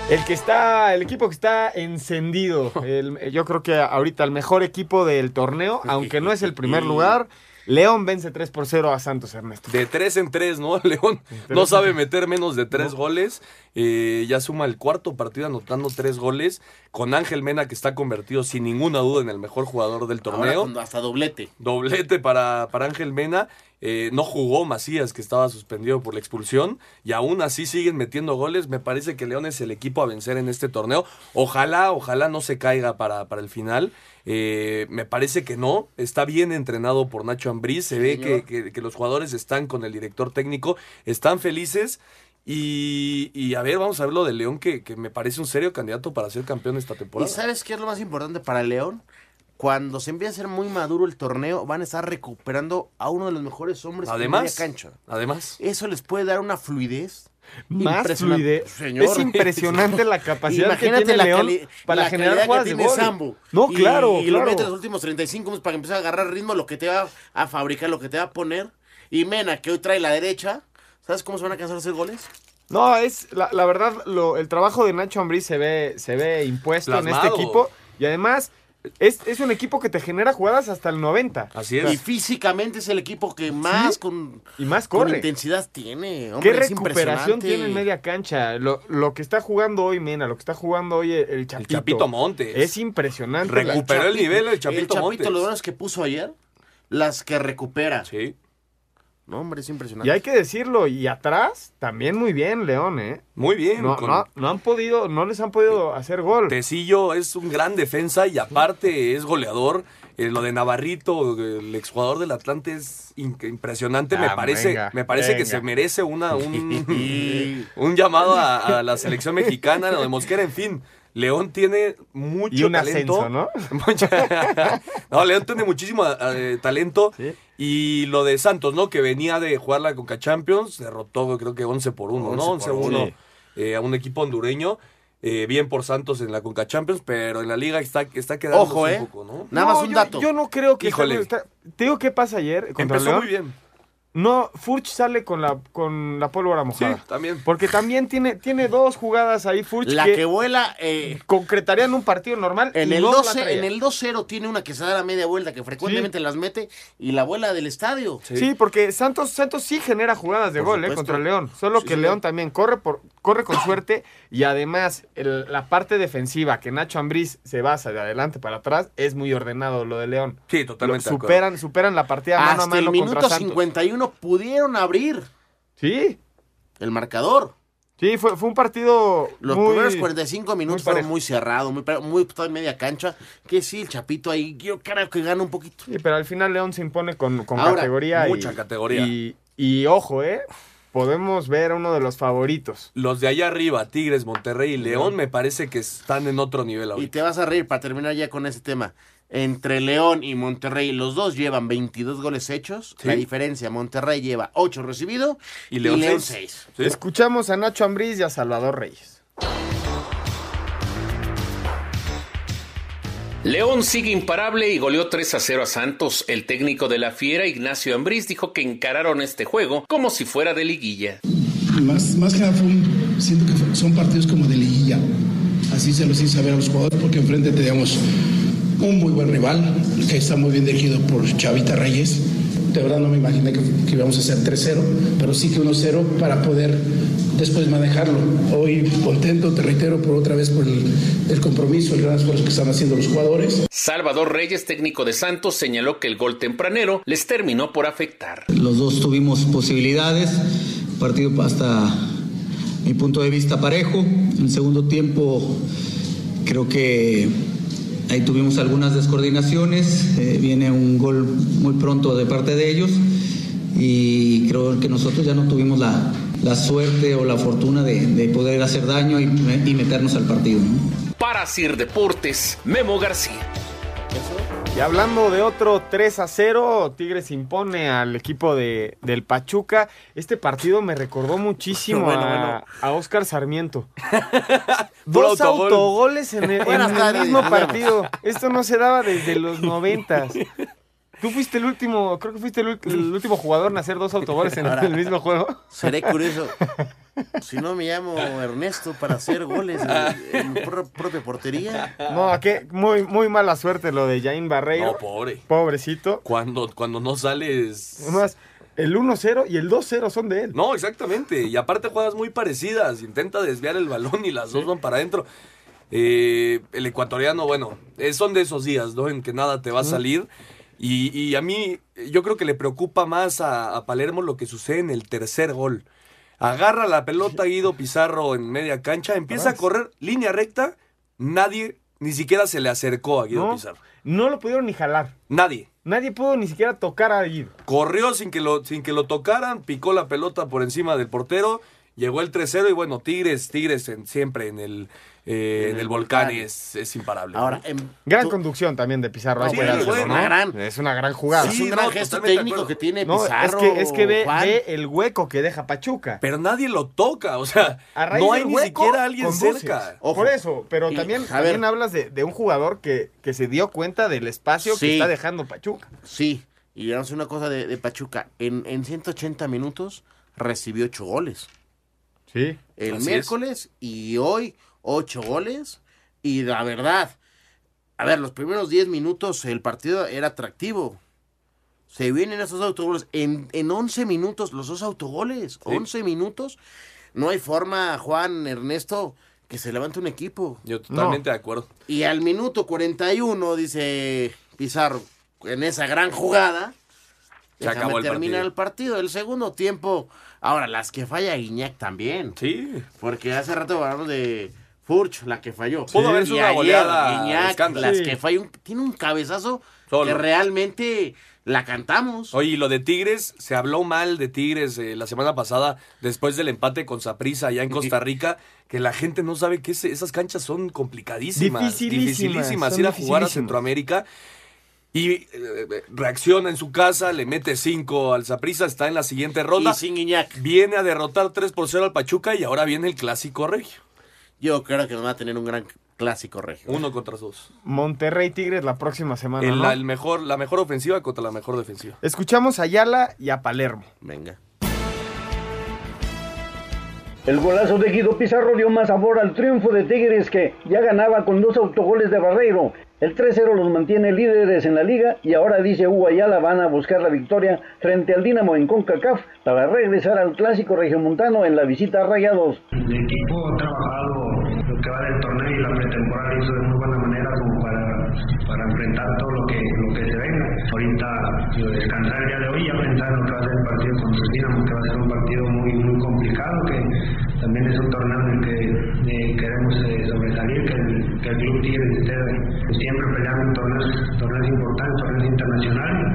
El que está, el equipo que está encendido, el- yo creo que ahorita el mejor equipo del torneo, aunque no es el primer lugar, León vence 3 por 0 a Santos Ernesto. De tres en tres, ¿no? León no sabe meter menos de tres goles. Eh, ya suma el cuarto partido anotando tres goles. Con Ángel Mena, que está convertido sin ninguna duda en el mejor jugador del Ahora torneo. con hasta doblete. Doblete para, para Ángel Mena. Eh, no jugó Macías, que estaba suspendido por la expulsión. Y aún así siguen metiendo goles. Me parece que León es el equipo a vencer en este torneo. Ojalá, ojalá no se caiga para, para el final. Eh, me parece que no. Está bien entrenado por Nacho Ambriz. Se ve que, que- que los jugadores están con el director técnico. Están felices. Y, y a ver, vamos a ver lo de León, que, que me parece un serio candidato para ser campeón esta ¿Y temporada. sabes qué es lo más importante para León? Cuando se empiece a ser muy maduro el torneo, van a estar recuperando a uno de los mejores hombres en Además, media cancha. además. Eso les puede dar una fluidez. Más fluidez. Señor. Es impresionante la capacidad que Imagínate tiene la León para la generar jugadas que de tiene. Sambo. No, Y- claro, Y, lo claro. mete los últimos 35 minutos para que empiece a agarrar ritmo, lo que te va a fabricar, lo que te va a poner. Y Mena, que hoy trae la derecha. ¿Sabes cómo se van a cansar de hacer goles? No, es la, la verdad, lo- el trabajo de Nacho Ambriz se ve, se ve impuesto en Plasmado. este equipo. Y además, es, es un equipo que te genera jugadas hasta el 90. Así Y físicamente es el equipo que más con, Y más con corre. intensidad tiene. Hombre, ¿Qué es recuperación tiene en media cancha? Lo, lo que está jugando hoy Mena, lo que está jugando hoy el, el Chapito. Chapito Montes. Es impresionante. Recuperó el Chapito- nivel el Chapito El Montes. Chapito, los buenos que puso ayer, las que recupera. Sí. No, hombre, es impresionante. Y hay que decirlo, y atrás también muy bien León, ¿eh? Muy bien. No, con- no, no han podido, no les han podido hacer gol. Tecillo es un gran defensa y aparte es goleador. Eh, lo de Navarrito, el exjugador del Atlante, es in- impresionante. me Ah, parece, venga, me parece que se merece una, un, un llamado a, a la selección mexicana, lo de Mosquera, en fin. León tiene mucho Y un talento. ascenso, ¿no? No, León tiene muchísimo eh, talento. Y lo de Santos, ¿no? Que venía de jugar la Conca Champions, derrotó creo que 11 por 1, ¿no? 11 11 por 1 uno. eh, a un equipo hondureño. Eh, bien por Santos en la Conca Champions, pero en la liga está, está quedando Ojo, un ¿eh? poco, ¿no? Nada más un yo, dato. Yo no creo que... Híjole. está- te digo qué pasa ayer contra Empezó León. muy bien. No, Furch sale con la, con la pólvora mojada. Sí, también. Porque también tiene, tiene dos jugadas ahí Furch La que vuela eh, concretarían un partido normal. en y el no la 12, traía. en el 2-0 tiene una que se da la media vuelta que frecuentemente las mete y la vuela del estadio. Sí. porque Santos, Santos sí genera jugadas de Por gol eh, contra León. Solo Sí, que. León también corre por corre con suerte y además el- la parte defensiva que Nacho Ambriz se basa de adelante para atrás es muy ordenado lo de León. Sí, totalmente. Lo- superan, superan la partida mano a Hasta el mano minuto contra Santos. 51 pudieron abrir Sí, el marcador. sí, fue, fue un partido Los muy- primeros 45 minutos muy fueron muy cerrados, muy, muy en media cancha. Que sí, el Chapito ahí, yo creo que gana un poquito. Sí, pero al final León se impone con, con Ahora, categoría. y- mucha categoría. Y, y ojo, ¿eh? Podemos ver a uno de los favoritos. Los de allá arriba, Tigres, Monterrey y León, me parece que están en otro nivel Y ahorita. te vas a reír para terminar ya con ese tema. Entre León y Monterrey, los dos llevan 22 goles hechos. Sí. La diferencia, Monterrey lleva 8 recibidos Y León seis. 6. Sí. Escuchamos a Nacho Ambriz y a Salvador Reyes. León sigue imparable y goleó 3 a 0 a Santos. El técnico de la Fiera, Ignacio Ambriz, dijo que encararon este juego como si fuera de liguilla. Más, más que nada fue un- siento que son partidos como de liguilla. Así se los hice saber a los jugadores porque enfrente teníamos un muy buen rival que está muy bien dirigido por Chavita Reyes. De verdad no me imaginé que, que íbamos a hacer 3-0, pero sí que 1-0 para poder después manejarlo. Hoy contento, te reitero, por otra vez por el, el compromiso, el gran esfuerzo que están haciendo los jugadores. Salvador Reyes, técnico de Santos, señaló que el gol tempranero les terminó por afectar. Los dos tuvimos posibilidades, partido hasta mi punto de vista parejo. En el segundo tiempo creo que ahí tuvimos algunas descoordinaciones, eh, viene un gol muy pronto de parte de ellos y creo que nosotros ya no tuvimos la, la suerte o la fortuna de, de poder hacer daño y, meternos al partido. Para Sir Deportes, Memo García. Y hablando de otro 3 a 0, Tigres impone al equipo de, del Pachuca. Este partido me recordó muchísimo Bueno, a, bueno. a Oscar Sarmiento. Dos autogol. autogoles en el, en mismo partido. Esto no se daba desde los noventas. Tú fuiste el último, creo que fuiste el, último jugador en hacer dos autogoles en Ahora. el mismo juego. Seré curioso. Si no me llamo Ernesto para hacer goles en, en mi pro- propia portería. No, qué muy, muy mala suerte lo de Jain Barreiro. No, pobre. Pobrecito. Cuando, cuando no sales. Además, el 1-0 y el 2-0 son de él. No, exactamente. Y aparte juegas muy parecidas. Intenta desviar el balón y las dos van para adentro. Eh, el ecuatoriano, bueno, eh, son de esos días, ¿no? En que nada te va a salir. Y, y a mí, yo creo que le preocupa más a, a Palermo lo que sucede en el tercer gol. Agarra la pelota Guido Pizarro en media cancha, empieza a correr línea recta. Nadie, ni siquiera se le acercó a Guido No, Pizarro. no lo pudieron ni jalar. Nadie. Nadie pudo ni siquiera tocar a Guido. Corrió sin que lo, sin que lo tocaran, picó la pelota por encima del portero, llegó el 3-0 y bueno, Tigres, Tigres en- siempre en el, eh, en el el volcán volcán. es, es imparable. Ahora, Gran tú- conducción también de Pizarro. hay Sí, que dárselo, bueno, ¿no? una gran- Es una gran jugada. es un Sí, gran no, gesto técnico que tiene No, Pizarro. es que, es que ve, el hueco que deja Pachuca. Pero nadie lo toca, o sea, A raíz no hay ni siquiera alguien conduces. cerca. Ojo. Por eso, pero Y, también, a ver. también hablas de, de un jugador que, que se dio cuenta del espacio que Sí. está dejando Pachuca. Sí, y vamos a una cosa de, de Pachuca. En, en 180 minutos recibió 8 goles. Sí. El miércoles y hoy 8 goles. Y la verdad, a ver, los primeros 10 minutos el partido era atractivo. Se vienen esos autogoles. En, en 11 minutos, los dos autogoles. 11 minutos. No hay forma, Juan, Ernesto, que se levante un equipo. Yo totalmente de acuerdo. Y al minuto 41, dice Pizarro, en esa gran jugada, Se déjame acabó el terminar partido. el partido. El segundo tiempo, ahora las que falla Guiñac también. Sí. Porque hace rato hablamos de Furch, la que falló. Pudo haber sido una goleada Guiñac, las Sí. que falló, tiene un cabezazo Solo. que realmente la cantamos. Oye, y lo de Tigres, se habló mal de Tigres eh, la semana pasada después del empate con Saprissa allá en Costa Rica, que la gente no sabe que ese- esas canchas son complicadísimas, Dificilísimas, dificilísimas, ir a jugar a. Centroamérica. Y eh, reacciona en su casa, le mete 5 al Saprissa, está en la siguiente ronda. Y sin. Viene a derrotar 3 por 0 al Pachuca y ahora viene el clásico regio. Yo creo que nos va a tener un gran clásico regio. Uno contra dos. Monterrey Tigres la próxima semana. El- ¿no? la, el mejor, la mejor ofensiva contra la mejor defensiva. Escuchamos a Ayala y a Palermo. Venga. El golazo de Guido Pizarro dio más sabor al triunfo de Tigres que ya ganaba con dos autogoles de Barreiro. El 3-0 los mantiene líderes en la liga y ahora dice Hugo Ayala van a buscar la victoria frente al Dinamo en CONCACAF para regresar al clásico regiomontano en la visita a Rayados. El equipo ha trabajado que va del torneo y la pretemporada hizo de muy buena manera como para, para enfrentar todo lo que, lo que se venga. Ahorita digo, descansar el día de hoy y pensar en lo que va a ser el partido contra el Dinamo, que va a ser un partido muy, muy complicado, que también es un torneo en el que eh, queremos eh, sobresalir, que el, que el Club Tigres siempre peleando en torneos, torneos importantes, torneos internacionales,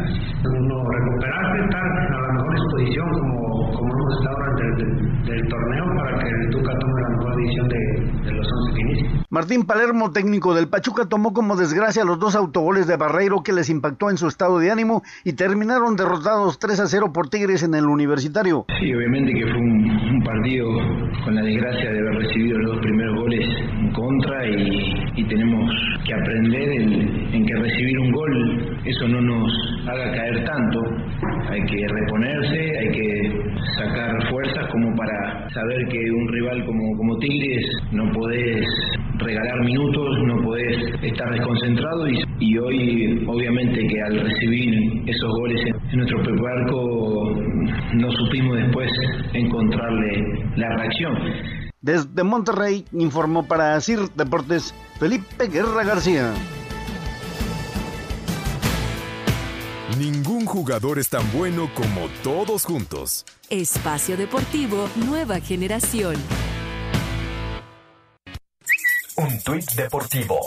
uno recuperarse, estar a la mejor disposición como, como hemos estado del, del torneo para que el Tuca tome la mejor decisión de, de los 11 que inician. Martín Palermo, técnico del Pachuca, tomó como desgracia los dos autogoles de Barreiro que les impactó en su estado de ánimo y terminaron derrotados 3 a 0 por Tigres en el Universitario. Sí, obviamente que fue un, un partido con la desgracia de haber recibido los dos primeros goles en contra y, y tenemos que aprender en, en que recibir un gol eso no nos haga caer tanto. Hay que reponerse, hay que sacar fuerzas como para saber que un rival como, como Tigres no podés regalar minutos, no podés estar desconcentrado y, hoy obviamente que al recibir esos goles en, en nuestro propio arco no supimos después encontrarle la reacción. Desde Monterrey informó para CIR Deportes Felipe Guerra García. Ningún jugador es tan bueno como todos juntos. Espacio Deportivo Nueva Generación. Un tuit deportivo.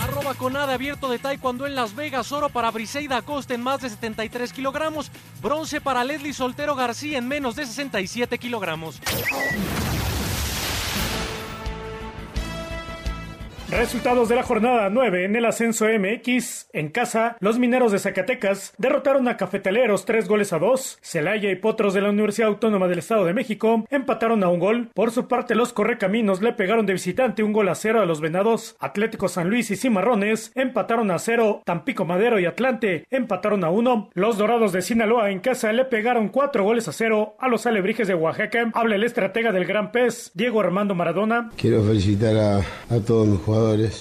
Arroba con nada abierto de taekwondo en Las Vegas. Oro para Briseida Acosta en más de 73 kilogramos. Bronce para Leslie Soltero García en menos de 67 kilogramos. Resultados de la jornada 9 en el ascenso MX. En casa, los mineros de Zacatecas derrotaron a Cafetaleros tres goles a dos. Celaya y Potros de la Universidad Autónoma del Estado de México empataron a un gol. Por su parte, los Correcaminos le pegaron de visitante un gol a cero a los Venados. Atlético San Luis y Cimarrones empataron a cero. Tampico Madero y Atlante empataron a uno. Los Dorados de Sinaloa en casa le pegaron cuatro goles a cero a los Alebrijes de Oaxaca. Habla el estratega del Gran Pez, Diego Armando Maradona. Quiero felicitar a, a todos mis jugadores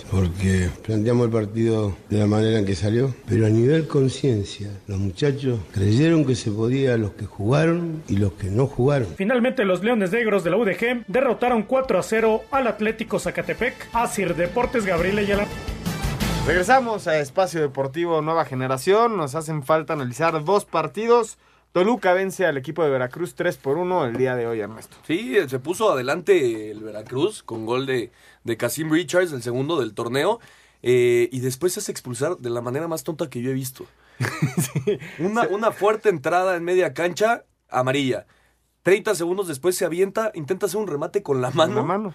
porque planteamos el partido de la manera en que salió, pero a nivel conciencia, los muchachos creyeron que se podía los que jugaron y los que no jugaron. Finalmente los Leones Negros de la UDG derrotaron 4 a 0 al Atlético Zacatepec. Asir Deportes Gabriel Ayala. Regresamos a Espacio Deportivo Nueva Generación. Nos hacen falta analizar dos partidos. Toluca vence al equipo de Veracruz 3 por 1 el día de hoy, Ernesto. Sí, se puso adelante el Veracruz con gol de, de Casim Richards, el segundo del torneo. eh, y después se hace expulsar de la manera más tonta que yo he visto. una, una fuerte entrada en media cancha, amarilla. 30 segundos después se avienta, intenta hacer un remate con la mano. la mano.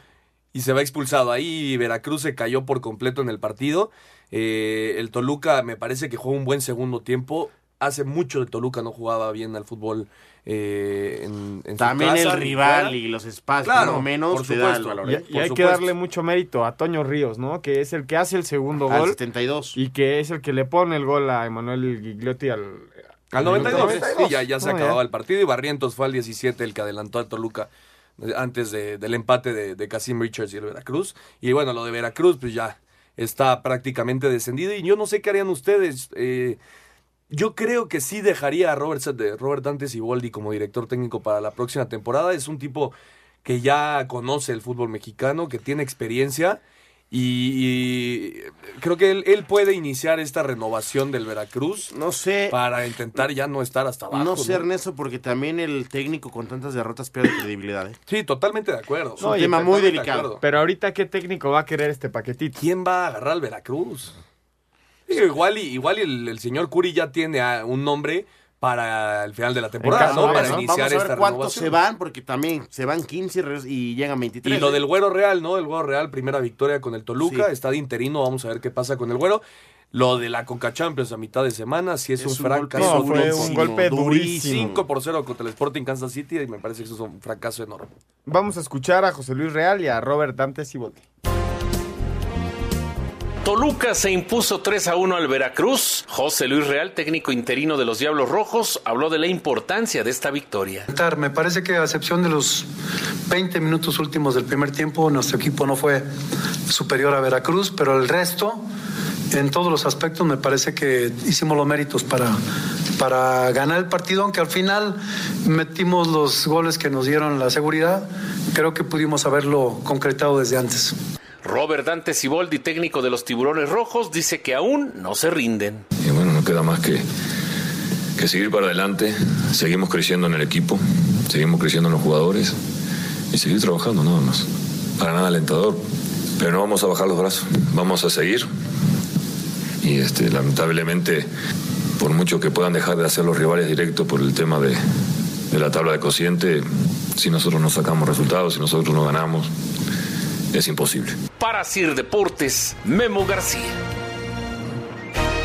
Y se va expulsado. Ahí Veracruz se cayó por completo en el partido. Eh, el Toluca me parece que jugó un buen segundo tiempo. Hace mucho de Toluca no jugaba bien al fútbol eh, en, en su También casa, el rival y los espacios, Claro, por lo menos, por te da supuesto. valor, Y, ¿eh? y Por hay que supuesto. darle mucho mérito a Toño Ríos, ¿no? Que es el que hace el segundo Al gol. 72. Y que es el que le pone el gol a Emanuel Gigliotti al... Al 92, minuto sí, ya, ya se No, acababa el partido y Barrientos fue al 17 el que adelantó a Toluca eh, antes de- del empate de, de Casim Richards y el Veracruz. Y bueno, lo de Veracruz pues ya está prácticamente descendido y yo no sé qué harían ustedes. eh, yo creo que sí dejaría a Robert, de Robert Dante Siboldi como director técnico para la próxima temporada. Es un tipo que ya conoce el fútbol mexicano, que tiene experiencia y, y creo que él, él puede iniciar esta renovación del Veracruz. No sé. Para intentar ya no estar hasta abajo. No sé, Ernesto, porque también el técnico con tantas derrotas pierde credibilidad. ¿eh? Sí, totalmente de acuerdo. Es un tema muy delicado. Pero ahorita, ¿qué técnico va a querer este paquetito? ¿Quién va a agarrar al Veracruz? Digo, igual y, igual y el, el señor Curi ya tiene ah, un nombre para el final de la temporada, caso, ¿no? Para ¿no? iniciar Vamos a ver esta cuántos renovación. se van, porque también se van 15 re- y llegan 23. Y lo del Güero Real, ¿no? El Güero Real, primera victoria con el Toluca, Sí. está de interino, vamos a ver qué pasa con el Güero. Lo de la Conca Champions a mitad de semana, sí es, Es un un golpe fracaso. No, fue un golpe durísimo. 5 por 0 contra el Sporting Kansas City y me parece que eso es un fracaso enorme. Vamos a escuchar a José Luis Real y a Robert Dante Siboldi. Toluca se impuso 3 a 1 al Veracruz. José Luis Real, técnico interino de los Diablos Rojos, habló de la importancia de esta victoria. Me parece que a excepción de los 20 minutos últimos del primer tiempo, nuestro equipo no fue superior a Veracruz, pero el resto, en todos los aspectos, me parece que hicimos los méritos para, para ganar el partido, aunque al final metimos los goles que nos dieron la seguridad. Creo que pudimos haberlo concretado desde antes. Robert Dante Siboldi, técnico de los Tiburones Rojos, dice que aún no se rinden. Y bueno, no queda más que, que seguir para adelante. Seguimos creciendo en el equipo, seguimos creciendo en los jugadores y seguir trabajando nada más. Para nada alentador, pero no vamos a bajar los brazos, vamos a seguir. Y este, lamentablemente, por mucho que puedan dejar de hacer los rivales directos por el tema de, de la tabla de cociente, si nosotros no sacamos resultados, si nosotros no ganamos, es imposible. Para Sir Deportes, Memo García.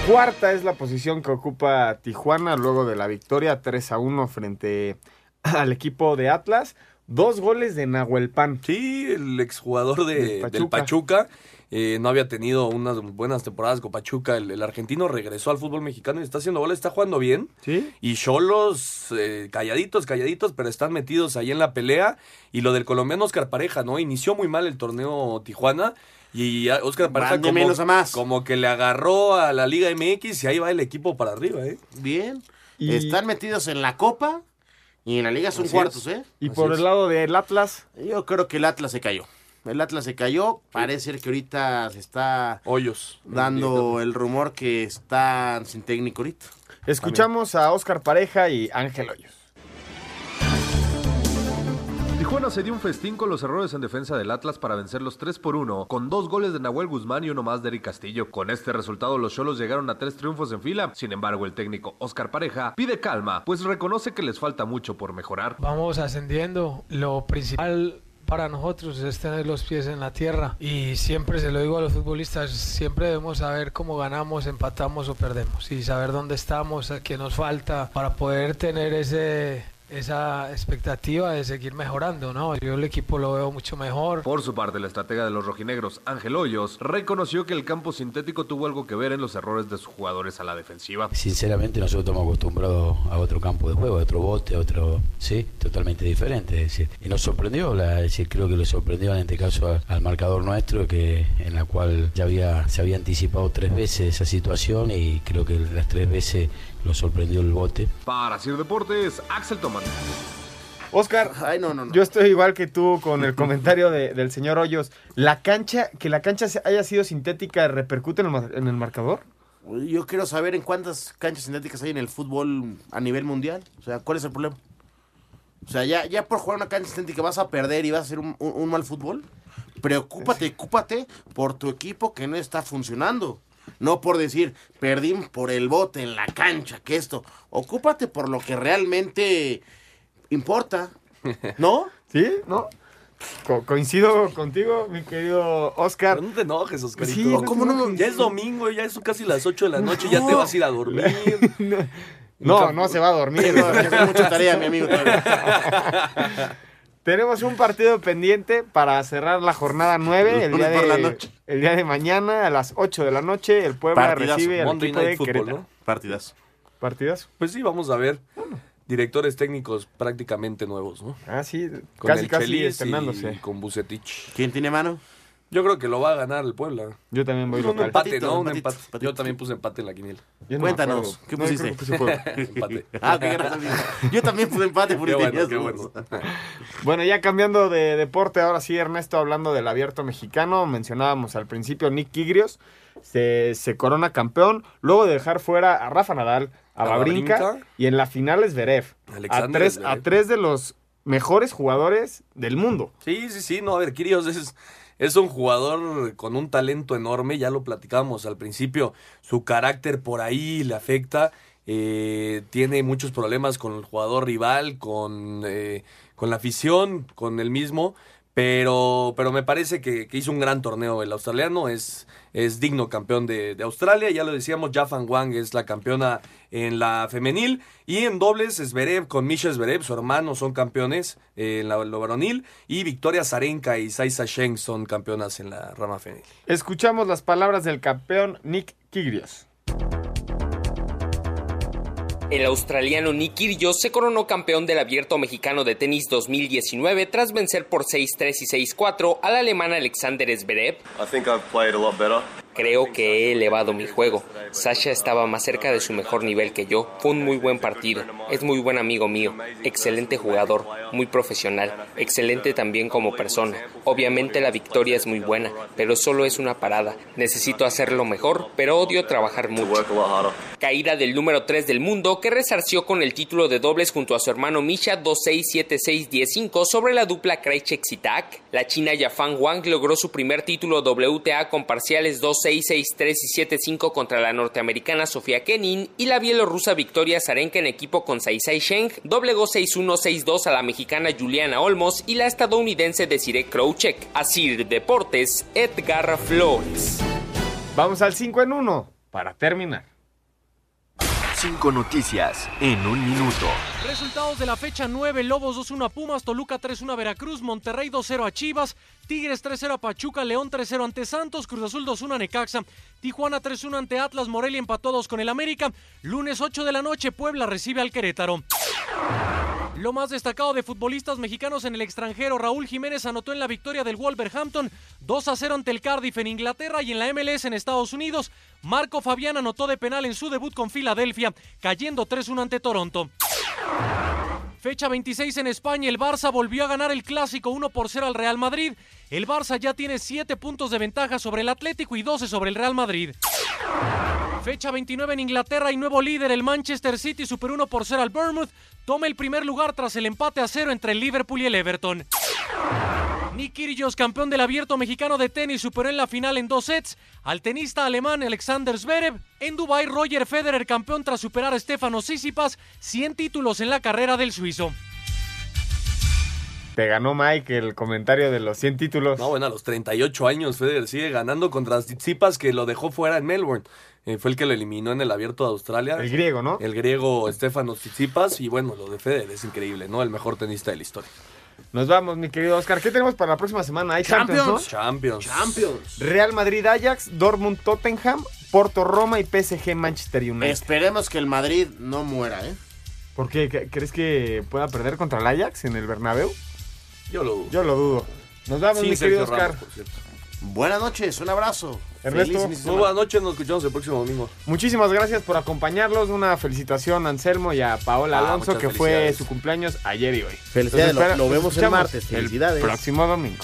Cuarta es la posición que ocupa Tijuana luego de la victoria 3 a 1 frente al equipo de Atlas. Dos goles de Nahuel Pan. Sí, el exjugador de, Del del Pachuca. Eh, no había tenido unas buenas temporadas con Pachuca. El, el argentino regresó al fútbol mexicano y está haciendo goles, está jugando bien. Sí. Y Cholos, eh, calladitos, calladitos, pero están metidos ahí en la pelea. Y lo del colombiano Oscar Pareja, ¿no? Inició muy mal el torneo Tijuana. Y Oscar Pareja como, menos a más. como que le agarró a la Liga MX y ahí va el equipo para arriba, ¿eh? Bien. Y- Están metidos en la Copa y en la Liga son Así cuartos, es. ¿eh? Y Así por es. el lado del Atlas. Yo creo que el Atlas se cayó. El Atlas se cayó. Parece ser que ahorita se está Hoyos. dando el rumor que están sin técnico ahorita. Escuchamos a Oscar Pareja y Ángel Hoyos. Tijuana se dio un festín con los errores en defensa del Atlas para vencer los 3 por 1, con dos goles de Nahuel Guzmán y uno más de Eric Castillo. Con este resultado, los Cholos llegaron a tres triunfos en fila. Sin embargo, el técnico Oscar Pareja pide calma, pues reconoce que les falta mucho por mejorar. Vamos ascendiendo. Lo principal para nosotros es tener los pies en la tierra. Y siempre se lo digo a los futbolistas, siempre debemos saber cómo ganamos, empatamos o perdemos. Y saber dónde estamos, qué nos falta para poder tener ese esa expectativa de seguir mejorando, ¿no? Yo el equipo lo veo mucho mejor. Por su parte, la estratega de los rojinegros, Ángel Hoyos, reconoció que el campo sintético tuvo algo que ver en los errores de sus jugadores a la defensiva. Sinceramente, nosotros estamos acostumbrados a otro campo de juego, a otro bote, a otro, sí, totalmente diferente. Es decir, y nos sorprendió, la, es decir, creo que le sorprendió en este caso al marcador nuestro, que en la cual ya había, se había anticipado tres veces esa situación y creo que las tres veces lo sorprendió el bote. Para Sir Deportes, Axel Tomás. Oscar, Ay, no, no, no. yo estoy igual que tú con el comentario de- del señor Hoyos. ¿La cancha, que la cancha haya sido sintética, repercute en el, en el marcador? Yo quiero saber en cuántas canchas sintéticas hay en el fútbol a nivel mundial. O sea, ¿cuál es el problema? O sea, ya, ya por jugar una cancha sintética vas a perder y vas a hacer un, un- un mal fútbol. Preocúpate, ocúpate por tu equipo que no está funcionando. No por decir, perdí por el bote en la cancha, que esto. Ocúpate por lo que realmente importa. ¿No? ¿Sí? ¿No? Co- coincido contigo, mi querido Oscar. Pero no te enojes, Oscarito. Sí, no ¿Cómo no? Ya es domingo, ya son casi las 8 de la noche, ya te vas a ir a dormir. No, no se va a dormir. Mucha tarea, mi amigo. Tenemos un partido pendiente para cerrar la jornada 9 el día, de, noche. el día de mañana a las 8 de la noche. El Puebla Partidazo. recibe al Monday equipo de Night Football, Querétaro. ¿no? Partidazo. ¿Partidazo? Pues sí, vamos a ver. Directores técnicos prácticamente nuevos, ¿no? Ah, sí, Con casi, el casi y con Bucetich. ¿Quién tiene mano? Yo creo que lo va a ganar el Puebla. Yo también voy un local. empate, Patito, ¿no? Un empate. patito. Yo también puse empate en la quiniela. Yo no me Cuéntanos, acuerdo. ¿qué No, yo pusiste? que puse. Empate. Ah, qué gracias. Yo también puse empate porque Qué bueno, qué bueno. Bueno, ya cambiando de deporte, ahora sí, Ernesto, hablando del abierto mexicano, mencionábamos al principio Nick Kigrios, se, se corona campeón, luego de dejar fuera a Rafa Nadal, a, A Babrinka, Wawrinka. y en la final es Zverev. A Alexander tres, Zverev. a tres de los mejores jugadores del mundo. Sí, sí, sí. No, a ver, Kirios es, es un jugador con un talento enorme. Ya lo platicábamos al principio. Su carácter por ahí le afecta. eh, tiene muchos problemas con el jugador rival, con, eh, con la afición, con el mismo. Pero, pero me parece que, hizo un gran torneo el australiano. Es, es digno campeón de, Australia. Ya lo decíamos, Jafan Wang es la campeona en la femenil. Y en dobles, Zverev con Misha Zverev, su hermano, son campeones eh, en la, lo varonil. Y Victoria Zarenka y Saisa Sheng son campeonas en la rama femenil. Escuchamos las palabras del campeón Nick Kyrgios. El australiano Nick Kyrgios se coronó campeón del Abierto Mexicano de Tenis 2019 tras vencer por 6-3 y 6-4 al alemán Alexander Zverev. Creo que he elevado mi juego. Sasha estaba más cerca de su mejor nivel que yo. Fue un muy buen partido. Es muy buen amigo mío. Excelente jugador. Muy profesional. Excelente también como persona. Obviamente la victoria es muy buena, pero solo es una parada. Necesito hacerlo mejor, pero odio trabajar mucho. Caída del número 3 del mundo que resarció con el título de dobles junto a su hermano Misha 2-6-7-6-10-5 sobre la dupla Krejcik-Zitak. La china Yafan Wang logró su primer título WTA con parciales 2-6, 6-3 y 7-5 contra la norteamericana Sofía Kenin y la bielorrusa Victoria Zarenka en equipo con Saisai Sheng doblegó 6-1, 6-2 a la mexicana Juliana Olmos y la estadounidense Desiree Krouchek. Así Deportes, Edgar Flores. Vamos al 5 en 1 para terminar. Cinco noticias en un minuto. Resultados de la fecha 9, Lobos 2-1 a Pumas, Toluca 3-1 a Veracruz, Monterrey 2-0 a Chivas, Tigres 3-0 a Pachuca, León 3-0 ante Santos, Cruz Azul 2-1 a Necaxa, Tijuana 3-1 ante Atlas, Morelia empató a 2 con el América, lunes 8 de la noche Puebla recibe al Querétaro. Lo más destacado de futbolistas mexicanos en el extranjero, Raúl Jiménez anotó en la victoria del Wolverhampton 2 a 0 ante el Cardiff en Inglaterra y en la MLS en Estados Unidos. Marco Fabián anotó de penal en su debut con Filadelfia, cayendo 3-1 ante Toronto. Fecha 26 en España, el Barça volvió a ganar el clásico 1 por 0 al Real Madrid. El Barça ya tiene 7 puntos de ventaja sobre el Atlético y 12 sobre el Real Madrid. Fecha 29 en Inglaterra y nuevo líder, el Manchester City super 1 por 0 al Bournemouth. Toma el primer lugar tras el empate a 0 entre el Liverpool y el Everton. Nick Kyrgios, campeón del abierto mexicano de tenis, superó en la final en dos sets al tenista alemán Alexander Zverev. En Dubái, Roger Federer, campeón tras superar a Stefano Tsitsipas, 100 títulos en la carrera del suizo. te ganó Mike el comentario de los 100 títulos. No, bueno, a los 38 años Federer sigue ganando contra Tsitsipas que lo dejó fuera en Melbourne. Eh, fue el que lo eliminó en el Abierto de Australia. El griego, ¿no? El griego Stefanos Tsitsipas y bueno, lo de Federer es increíble, ¿no? El mejor tenista de la historia. Nos vamos, mi querido Oscar. ¿Qué tenemos para la próxima semana? ¿Hay Champions, Champions. ¿no? Champions. Real Madrid Ajax, Dortmund Tottenham, Porto Roma y PSG Manchester United. Esperemos que el Madrid no muera, ¿eh? ¿Por qué? ¿Cre- ¿Crees que pueda perder contra el Ajax en el Bernabéu? Yo lo dudo. Yo lo dudo. Nos vamos, mi querido Oscar. Ramos, por cierto. Buenas noches, un abrazo. Ernesto, Muy buenas noches, nos escuchamos el próximo domingo. Muchísimas gracias por acompañarlos. Una felicitación a Anselmo y a Paola Ah, Alonso, muchas que fue felicidades. su cumpleaños ayer y hoy. Felicidades, Entonces, lo- lo nos vemos el escuchamos martes. Felicidades. El próximo domingo.